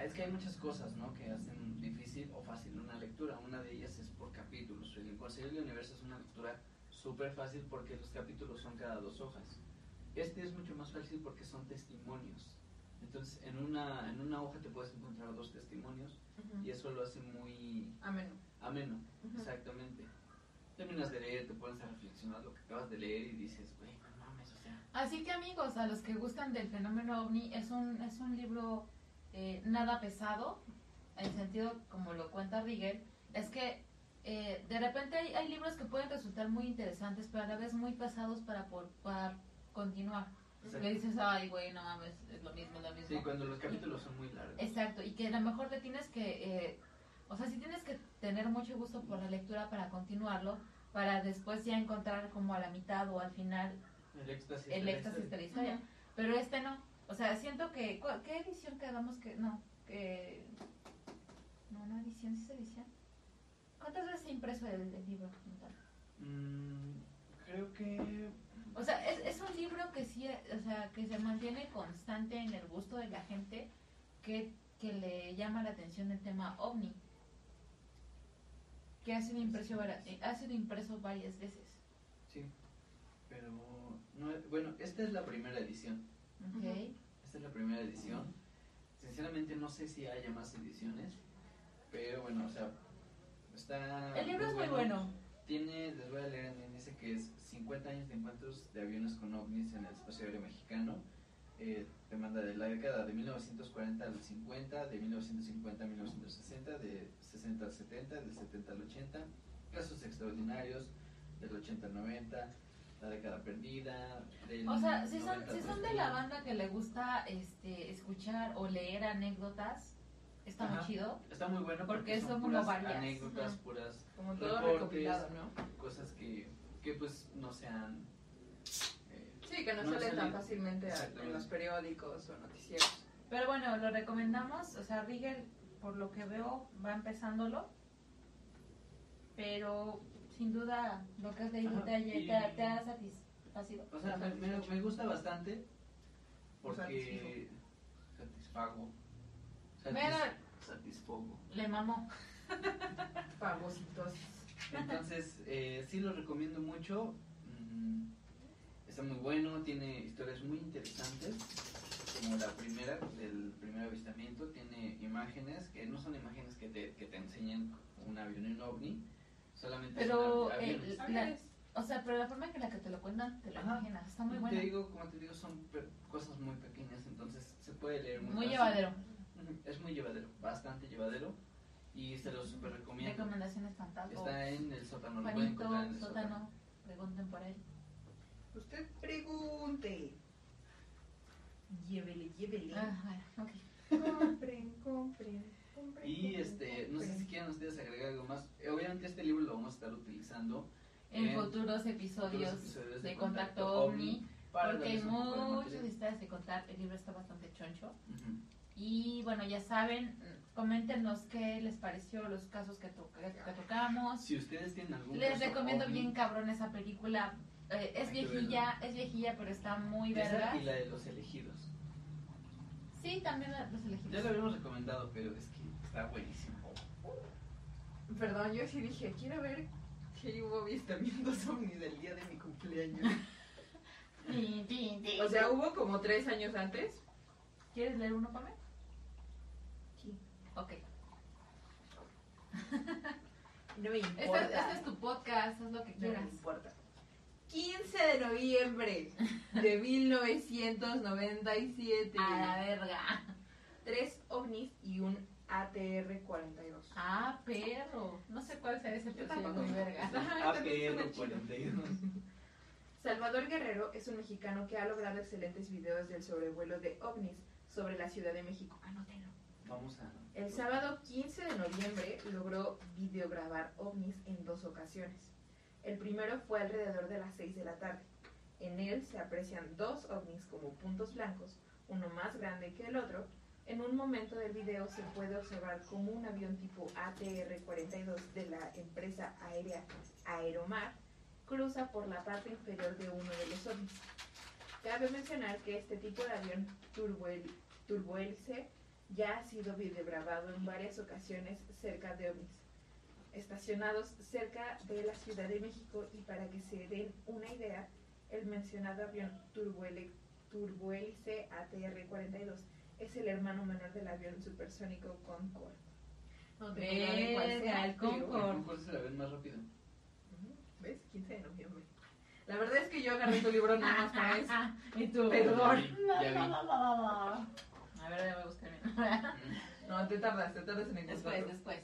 es que hay muchas cosas, ¿no? Que hacen difícil o fácil una lectura. Una de ellas es por capítulos. El Consejo del Universo es una lectura súper fácil porque los capítulos son cada dos hojas. Este es mucho más fácil porque son testimonios. Entonces, en una, en una hoja te puedes encontrar dos testimonios y eso lo hace muy Amén. ameno. Ujú. Exactamente. Terminas de leer, te pones a reflexionar lo que acabas de leer y dices, güey, no mames, o sea. Así que amigos, a los que gustan del fenómeno ovni, es un, es un libro eh, nada pesado, en sentido como lo cuenta Rigel, es que eh, de repente hay, hay libros que pueden resultar muy interesantes, pero a la vez muy pesados para, por, para continuar. Exacto. Le dices, ay, güey, no mames, es lo mismo, es lo mismo. Sí, cuando los capítulos son muy largos. Exacto, y que a lo mejor te tienes que, eh, o sea, sí tienes que tener mucho gusto por la lectura para continuarlo, para después ya encontrar como a la mitad o al final El éxtasis. el de historia. la historia. Pero este no, o sea, siento que, ¿cuál- ¿qué edición quedamos que, no, que, no, no edición, ¿sí es edición? ¿Cuántas veces se ha impreso el, el libro? Mm, creo que. O sea, es, es un libro que sí, o sea, que se mantiene constante en el gusto de la gente que, que le llama la atención el tema ovni. Que ha sido impreso, ha sido impreso varias veces. Sí. Pero. No, bueno, esta es la primera edición. ¿ok? Esta es la primera edición. Sinceramente, no sé si haya más ediciones. Pero bueno, o sea. Está. El libro es muy bueno. Tiene, les voy a leer índice que es 50 años de encuentros de aviones con ovnis en el espacio aéreo mexicano. Eh, demanda de la década de 1940 al 50, de 1950 a 1960, de 60 al 70, del 70 al 80, casos extraordinarios del 80 al 90, la década perdida. O sea, si son, 90 si son de 2000. la banda que le gusta este, escuchar o leer anécdotas, está Ajá. muy chido. Está muy bueno Porque porque, son son, como puras varias. anécdotas, puras Como todo reportes, recopilado, ¿no? cosas que, que pues no sean... eh, Sí, que no, No salen tan fácilmente en los periódicos o noticieros. Pero bueno, lo recomendamos. O sea, Rigel, por lo que veo, va empezándolo. Pero sin duda, lo que has leído te, ha- y- te, ha- te ha satisfacido. O sea, me, me- me gusta bastante porque satisfago. Satis- Mira. satisfago. Le mamó. Fagocitos. Entonces, eh, sí lo recomiendo mucho. Mm, está muy bueno, tiene historias muy interesantes. Como la primera, del primer avistamiento, tiene imágenes que no son imágenes que te, que te enseñen un avión y un ovni, solamente Pero, son eh, aviones. la- o sea, pero la forma en la que te lo cuentan, te lo Ajá. imaginas. Está muy Te bueno. digo, como te digo, son cosas muy pequeñas, entonces se puede leer muy, Muy fácil. llevadero. Es muy llevadero, bastante llevadero. Y se lo super recomiendo. Recomendaciones fantásticas. Está en el sótano, lo pueden encontrar en el sótano, pregunten por él. Usted pregunte. Llévele, llévele. Ah, bueno, ok. Compren, compren, compren. Y compren, este, no sé si quieran ustedes agregar algo más. Eh, Obviamente este libro lo vamos a estar utilizando en, En futuros episodios, de, de Contacto, Contacto OVNI, para porque hay de muchas historias de contar. El libro está bastante choncho. Y bueno, ya saben, coméntenos qué les pareció los casos que, to- que- tocamos. Si ustedes tienen algún Les caso recomiendo ovni, bien cabrón esa película. Eh, es Hay viejilla, es viejilla, pero está muy esa verga. y la de los elegidos. Sí, también la- los elegidos. Ya lo habíamos recomendado, pero es que está buenísimo. Perdón, yo sí dije, quiero ver que hubo avistamientos ovnis el día de mi cumpleaños. O sea, hubo como tres años antes. ¿Quieres leer uno para mí? Sí. Ok. No me Este, importa. este es tu podcast, haz lo que No me quieras. importa. 15 de noviembre de 1997. A la verga. Tres ovnis y un ATR-42. Ah, perro. No sé cuál sea ese, pero sí es tampoco. muy verga. Ajá, también suena APR chido. 42. Salvador Guerrero es un mexicano que ha logrado excelentes videos del sobrevuelo de ovnis sobre la Ciudad de México. Anótenlo. Vamos a. El sábado 15 de noviembre logró videograbar ovnis en dos ocasiones. El primero fue alrededor de las 6 de la tarde. En él se aprecian dos ovnis como puntos blancos, uno más grande que el otro. En un momento del video se puede observar como un avión tipo ATR-42 de la empresa aérea Aeromar cruza por la parte inferior de uno de los ovnis. Cabe mencionar que este tipo de avión turbohélice ya ha sido videograbado en varias ocasiones cerca de ovnis, estacionados cerca de la Ciudad de México y para que se den una idea, el mencionado avión turbohélice ATR-42 es el hermano menor del avión supersónico Concorde. No tengo idea de cuál sea, Verga, el Concorde. ¿Cuál es el avión más rápido? ¿Ves? 15 de noviembre. La verdad es que yo agarré tu libro nada más para eso. y tú. Perdón. Ya vi, ya vi. A ver, ya voy a buscar bien. No, te tardas, te tardas en Después, encontrarlo. después.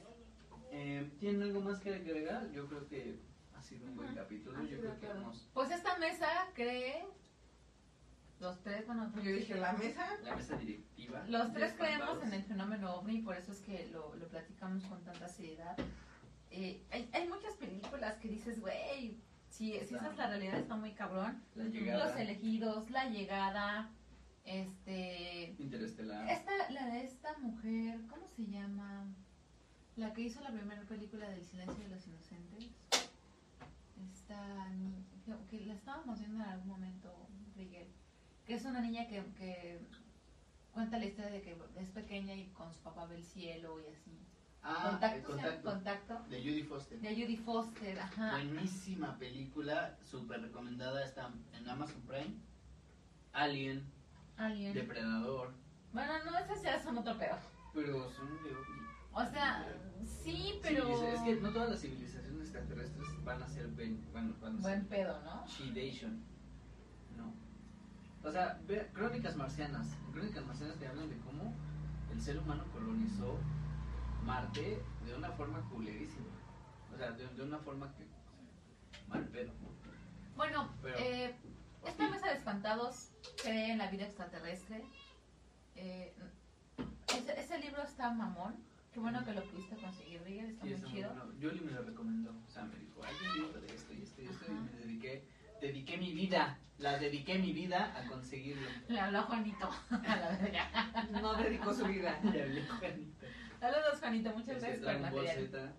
Eh, ¿Tienen algo más que agregar? Yo creo que ha sido un buen capítulo. Yo creo que hemos. Pues esta mesa cree. Los tres, bueno, Yo dije, la mesa. La mesa directiva. Los tres creemos en el fenómeno ovni, por eso es que lo, lo platicamos con tanta seriedad. Eh, hay, hay muchas películas que dices, güey, si, si esa es la realidad está muy cabrón. La llegada. Los elegidos, la llegada, este... Interestelar. Esta, la de esta mujer, ¿cómo se llama? La que hizo la primera película del silencio de los inocentes. Esta que, que la estábamos viendo en algún momento. Que es una niña que, que cuenta la historia de que es pequeña y con su papá ve el cielo y así. Ah, contacto, contacto. De Judy Foster. De Judy Foster, ajá. Buenísima película, súper recomendada, está en Amazon Prime. Alien. Alien. Depredador. Bueno, no, esas ya son otro pedo. Pero son de. O sea, sí, pero... Sí, es que no todas las civilizaciones extraterrestres van a ser ben, van, van a Buen ser pedo, ¿no? Shidation. O sea, ve, crónicas marcianas. Crónicas marcianas te hablan de cómo el ser humano colonizó Marte de una forma culerísima. O sea, de, de una forma que. mal pedo. Bueno, Pero- eh, esta mesa de espantados cree en la vida extraterrestre. Eh, ese, ese libro está mamón. Qué bueno que lo pudiste conseguir, Rigel. Está Sí, muy está chido. bueno. Yoli me lo recomendó. O sea, me dijo, hay un libro de esto y esto y esto. Y Ajá. me dediqué, dediqué mi vida. La dediqué mi vida a conseguirlo. Le habló a Juanito. A la verga. No dedicó su vida. Le hablé a Juanita. Saludos, Juanito. Muchas gracias por el Dragon Ball material. Z,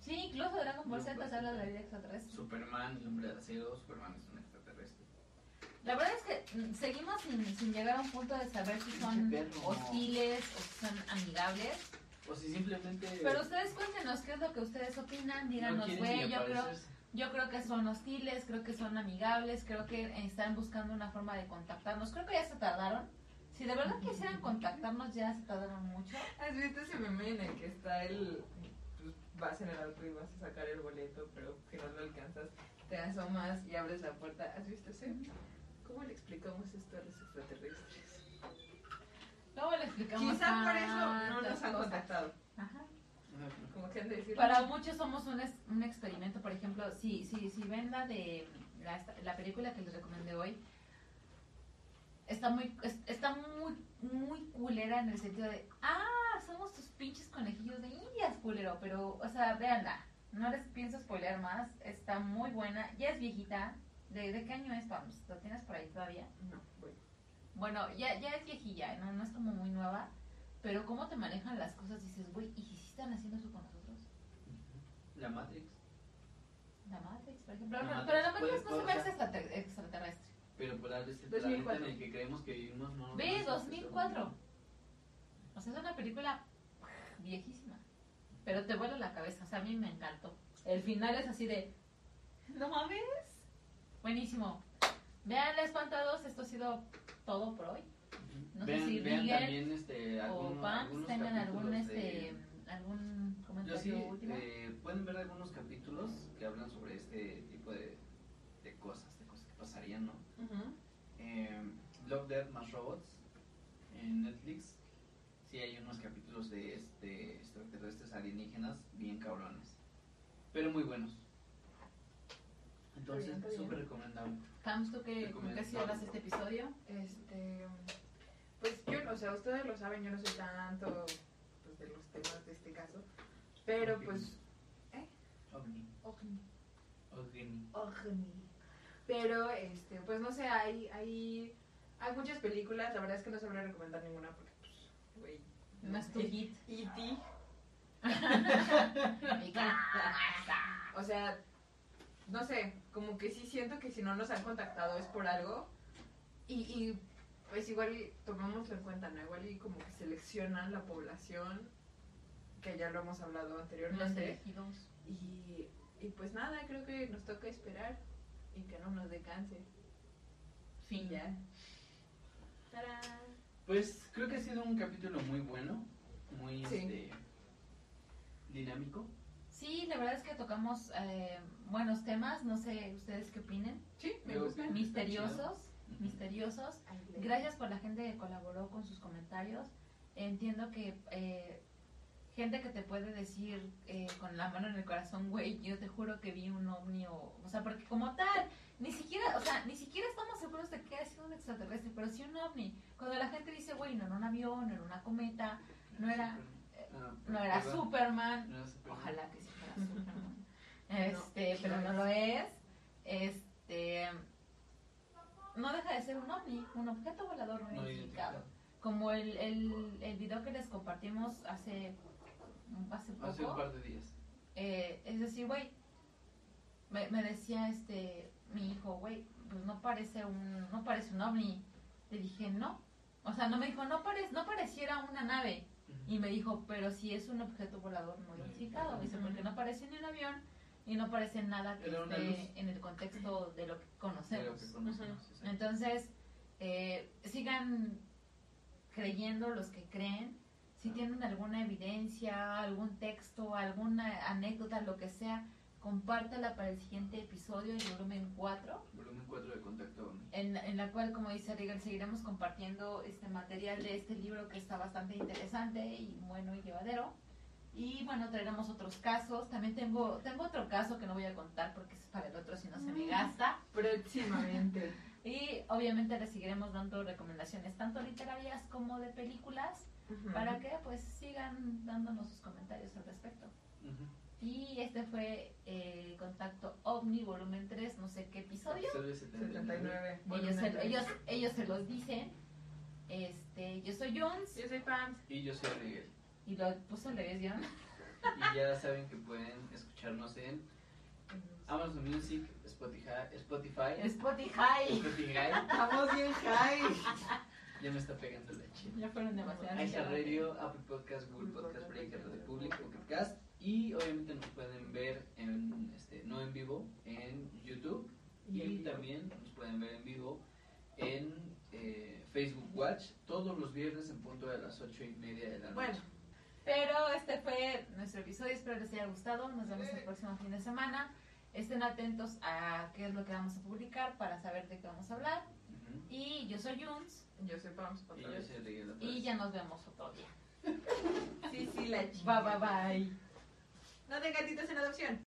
Sí, incluso Dragon Ball Z habla de Z. la vida extraterrestre. Superman, el hombre de acero. Superman es un extraterrestre. La verdad es que mm, seguimos sin, sin llegar a un punto de saber si son hostiles o si son amigables. O si simplemente. Pero ustedes cuéntenos qué es lo que ustedes opinan. no Díganos, güey, yo creo. Yo creo que son hostiles, creo que son amigables, creo que están buscando una forma de contactarnos. Creo que ya se tardaron. Si de verdad quisieran contactarnos, ya se tardaron mucho. ¿Has visto ese meme en el que está el. Pues vas en el auto y vas a sacar el boleto, pero que no lo alcanzas? Te asomas y abres la puerta. ¿Has visto ese? ¿Cómo le explicamos esto a los extraterrestres? Luego le explicamos. Quizá por eso no nos han cosas. contactado. Ajá. Como que han de decir. Para muchos somos un, es- un experimento, por ejemplo, si, si, si ven la de la, la película que les recomendé hoy, está muy, es- está muy, muy culera en el sentido de, ah, somos tus pinches conejillos de indias, culero, pero, o sea, véanla, No les pienso spoilear más. Está muy buena. Ya es viejita. ¿De, de qué año es, Pams? ¿Lo tienes por ahí todavía? No, bueno. Bueno, ya, ya es viejilla, ¿no? No es como muy nueva. Pero cómo te manejan las cosas, dices, güey, ¿y si están haciendo eso con nosotros? La Matrix. La Matrix, por ejemplo. La No, Matrix, pero la Matrix no se ve extraterrestre. extraterrestre. Pero por el este 2004. planeta en el que creemos que vivimos no. Ve, no 2004. O sea, es una película viejísima. Pero te vuela la cabeza. O sea, a mí me encantó. El final es así de. ¿No mames? Buenísimo. Vean, espantados. Esto ha sido todo por hoy. No sé vean, si vean Miguel también este, o algún, Pams algunos tengan algún este de- algún Yo comentario sí, último. eh, pueden ver algunos capítulos que hablan sobre este tipo de, de cosas, de cosas que pasarían, ¿no? Ujú. Eh, Love, Death, más Robots en Netflix. Sí hay unos capítulos de este extraterrestres alienígenas bien cabrones, pero muy buenos. Entonces, súper recomendable. Pams, ¿tú qué, cierras este episodio? Este, pues yo, o sea, ustedes lo saben, yo no soy tanto de los temas de este caso, pero pues, Ovni. ovni, Ovni. ovni. Pero, este, pues no sé, hay, hay, hay muchas películas, la verdad es que no sabría recomendar ninguna porque, pues, güey. No es tu hit. E.T. O sea, no sé, como que sí siento que si no nos han contactado es por algo. Y, y, pues igual y tomémoslo en cuenta, ¿no? Igual y como que seleccionan la población, que ya lo hemos hablado Los anteriormente. elegidos. Y, y pues nada, creo que nos toca esperar y que no nos dé cáncer. Fin. Ya. ¡Tarán! Pues creo que ha sido un capítulo muy bueno, muy Sí. este, dinámico. Sí, la verdad es que tocamos eh, buenos temas. No sé ustedes qué opinen. Sí, me Creo gusta. que- Misteriosos. Misteriosos. Gracias por la gente que colaboró con sus comentarios. Entiendo que eh, gente que te puede decir eh, con la mano en el corazón, güey, yo te juro que vi un ovni o, o sea, porque como tal, ni siquiera, o sea, ni siquiera estamos seguros de que ha sido un extraterrestre, pero sí un ovni. Cuando la gente dice, güey, no era un avión, no era una cometa, no era, Ah, no era. Superman, No era Superman. Ojalá que sí fuera Superman. Este, No, pero no no lo es. Este no deja de ser un ovni, un objeto volador no, identificado. Como el, el, el video que les compartimos hace hace poco. Hace un par de días. Eh, es decir, güey, me, me decía este mi hijo, güey, pues no parece un no parece un ovni. Le dije, "No." O sea, no me dijo, "No parece no pareciera una nave." Y me dijo, pero si es un objeto volador no identificado. Dice, porque no parece ni un avión y no parece nada que esté luz. en el contexto de lo que lo conocemos. que conocemos, exacto. Entonces, eh, sigan creyendo los que creen. Si tienen alguna evidencia, algún texto, alguna anécdota, lo que sea, compártala para el siguiente episodio, el volumen 4 Volumen 4 de Contacto en, en la cual, como dice Regal, seguiremos compartiendo este material de este libro que está bastante interesante y bueno y llevadero. Y bueno, traeremos otros casos. También tengo, tengo otro caso que no voy a contar porque es para el otro si no se me gasta. Próximamente. Y obviamente les seguiremos dando recomendaciones tanto literarias como de películas para que pues sigan dándonos sus comentarios al respecto. Y este fue eh, Contacto OVNI volumen 3, no sé qué episodio. Episodio 79. 79. Ellos se, ellos, ellos se los dicen. Este, yo soy Jones Yo soy Pams. Y yo soy Miguel. Y lo puso al revés, John. Y ya saben que pueden escucharnos en Amazon Music, Spotify, Spotify, Spotify. Spotify. Estamos bien high. Ya me está pegando la chica. Ya fueron demasiadas. iHeart Radio, Apple Podcast, Google Podcast, Breaker, Radio Public, Pocket Cast y obviamente nos pueden ver en este no en vivo en YouTube Y y también nos pueden ver en vivo en eh, Facebook Watch todos los viernes en punto de las ocho y media de la noche. Bueno, Pero este fue nuestro episodio, espero les haya gustado. Nos vemos el próximo fin de semana. Estén atentos a qué es lo que vamos a publicar para saber de qué vamos a hablar. Y yo soy Juns yo soy Pams. Y yo soy y ya nos vemos otro día. Sí, sí, la Bye chica. bye bye. No de gatitos en adopción.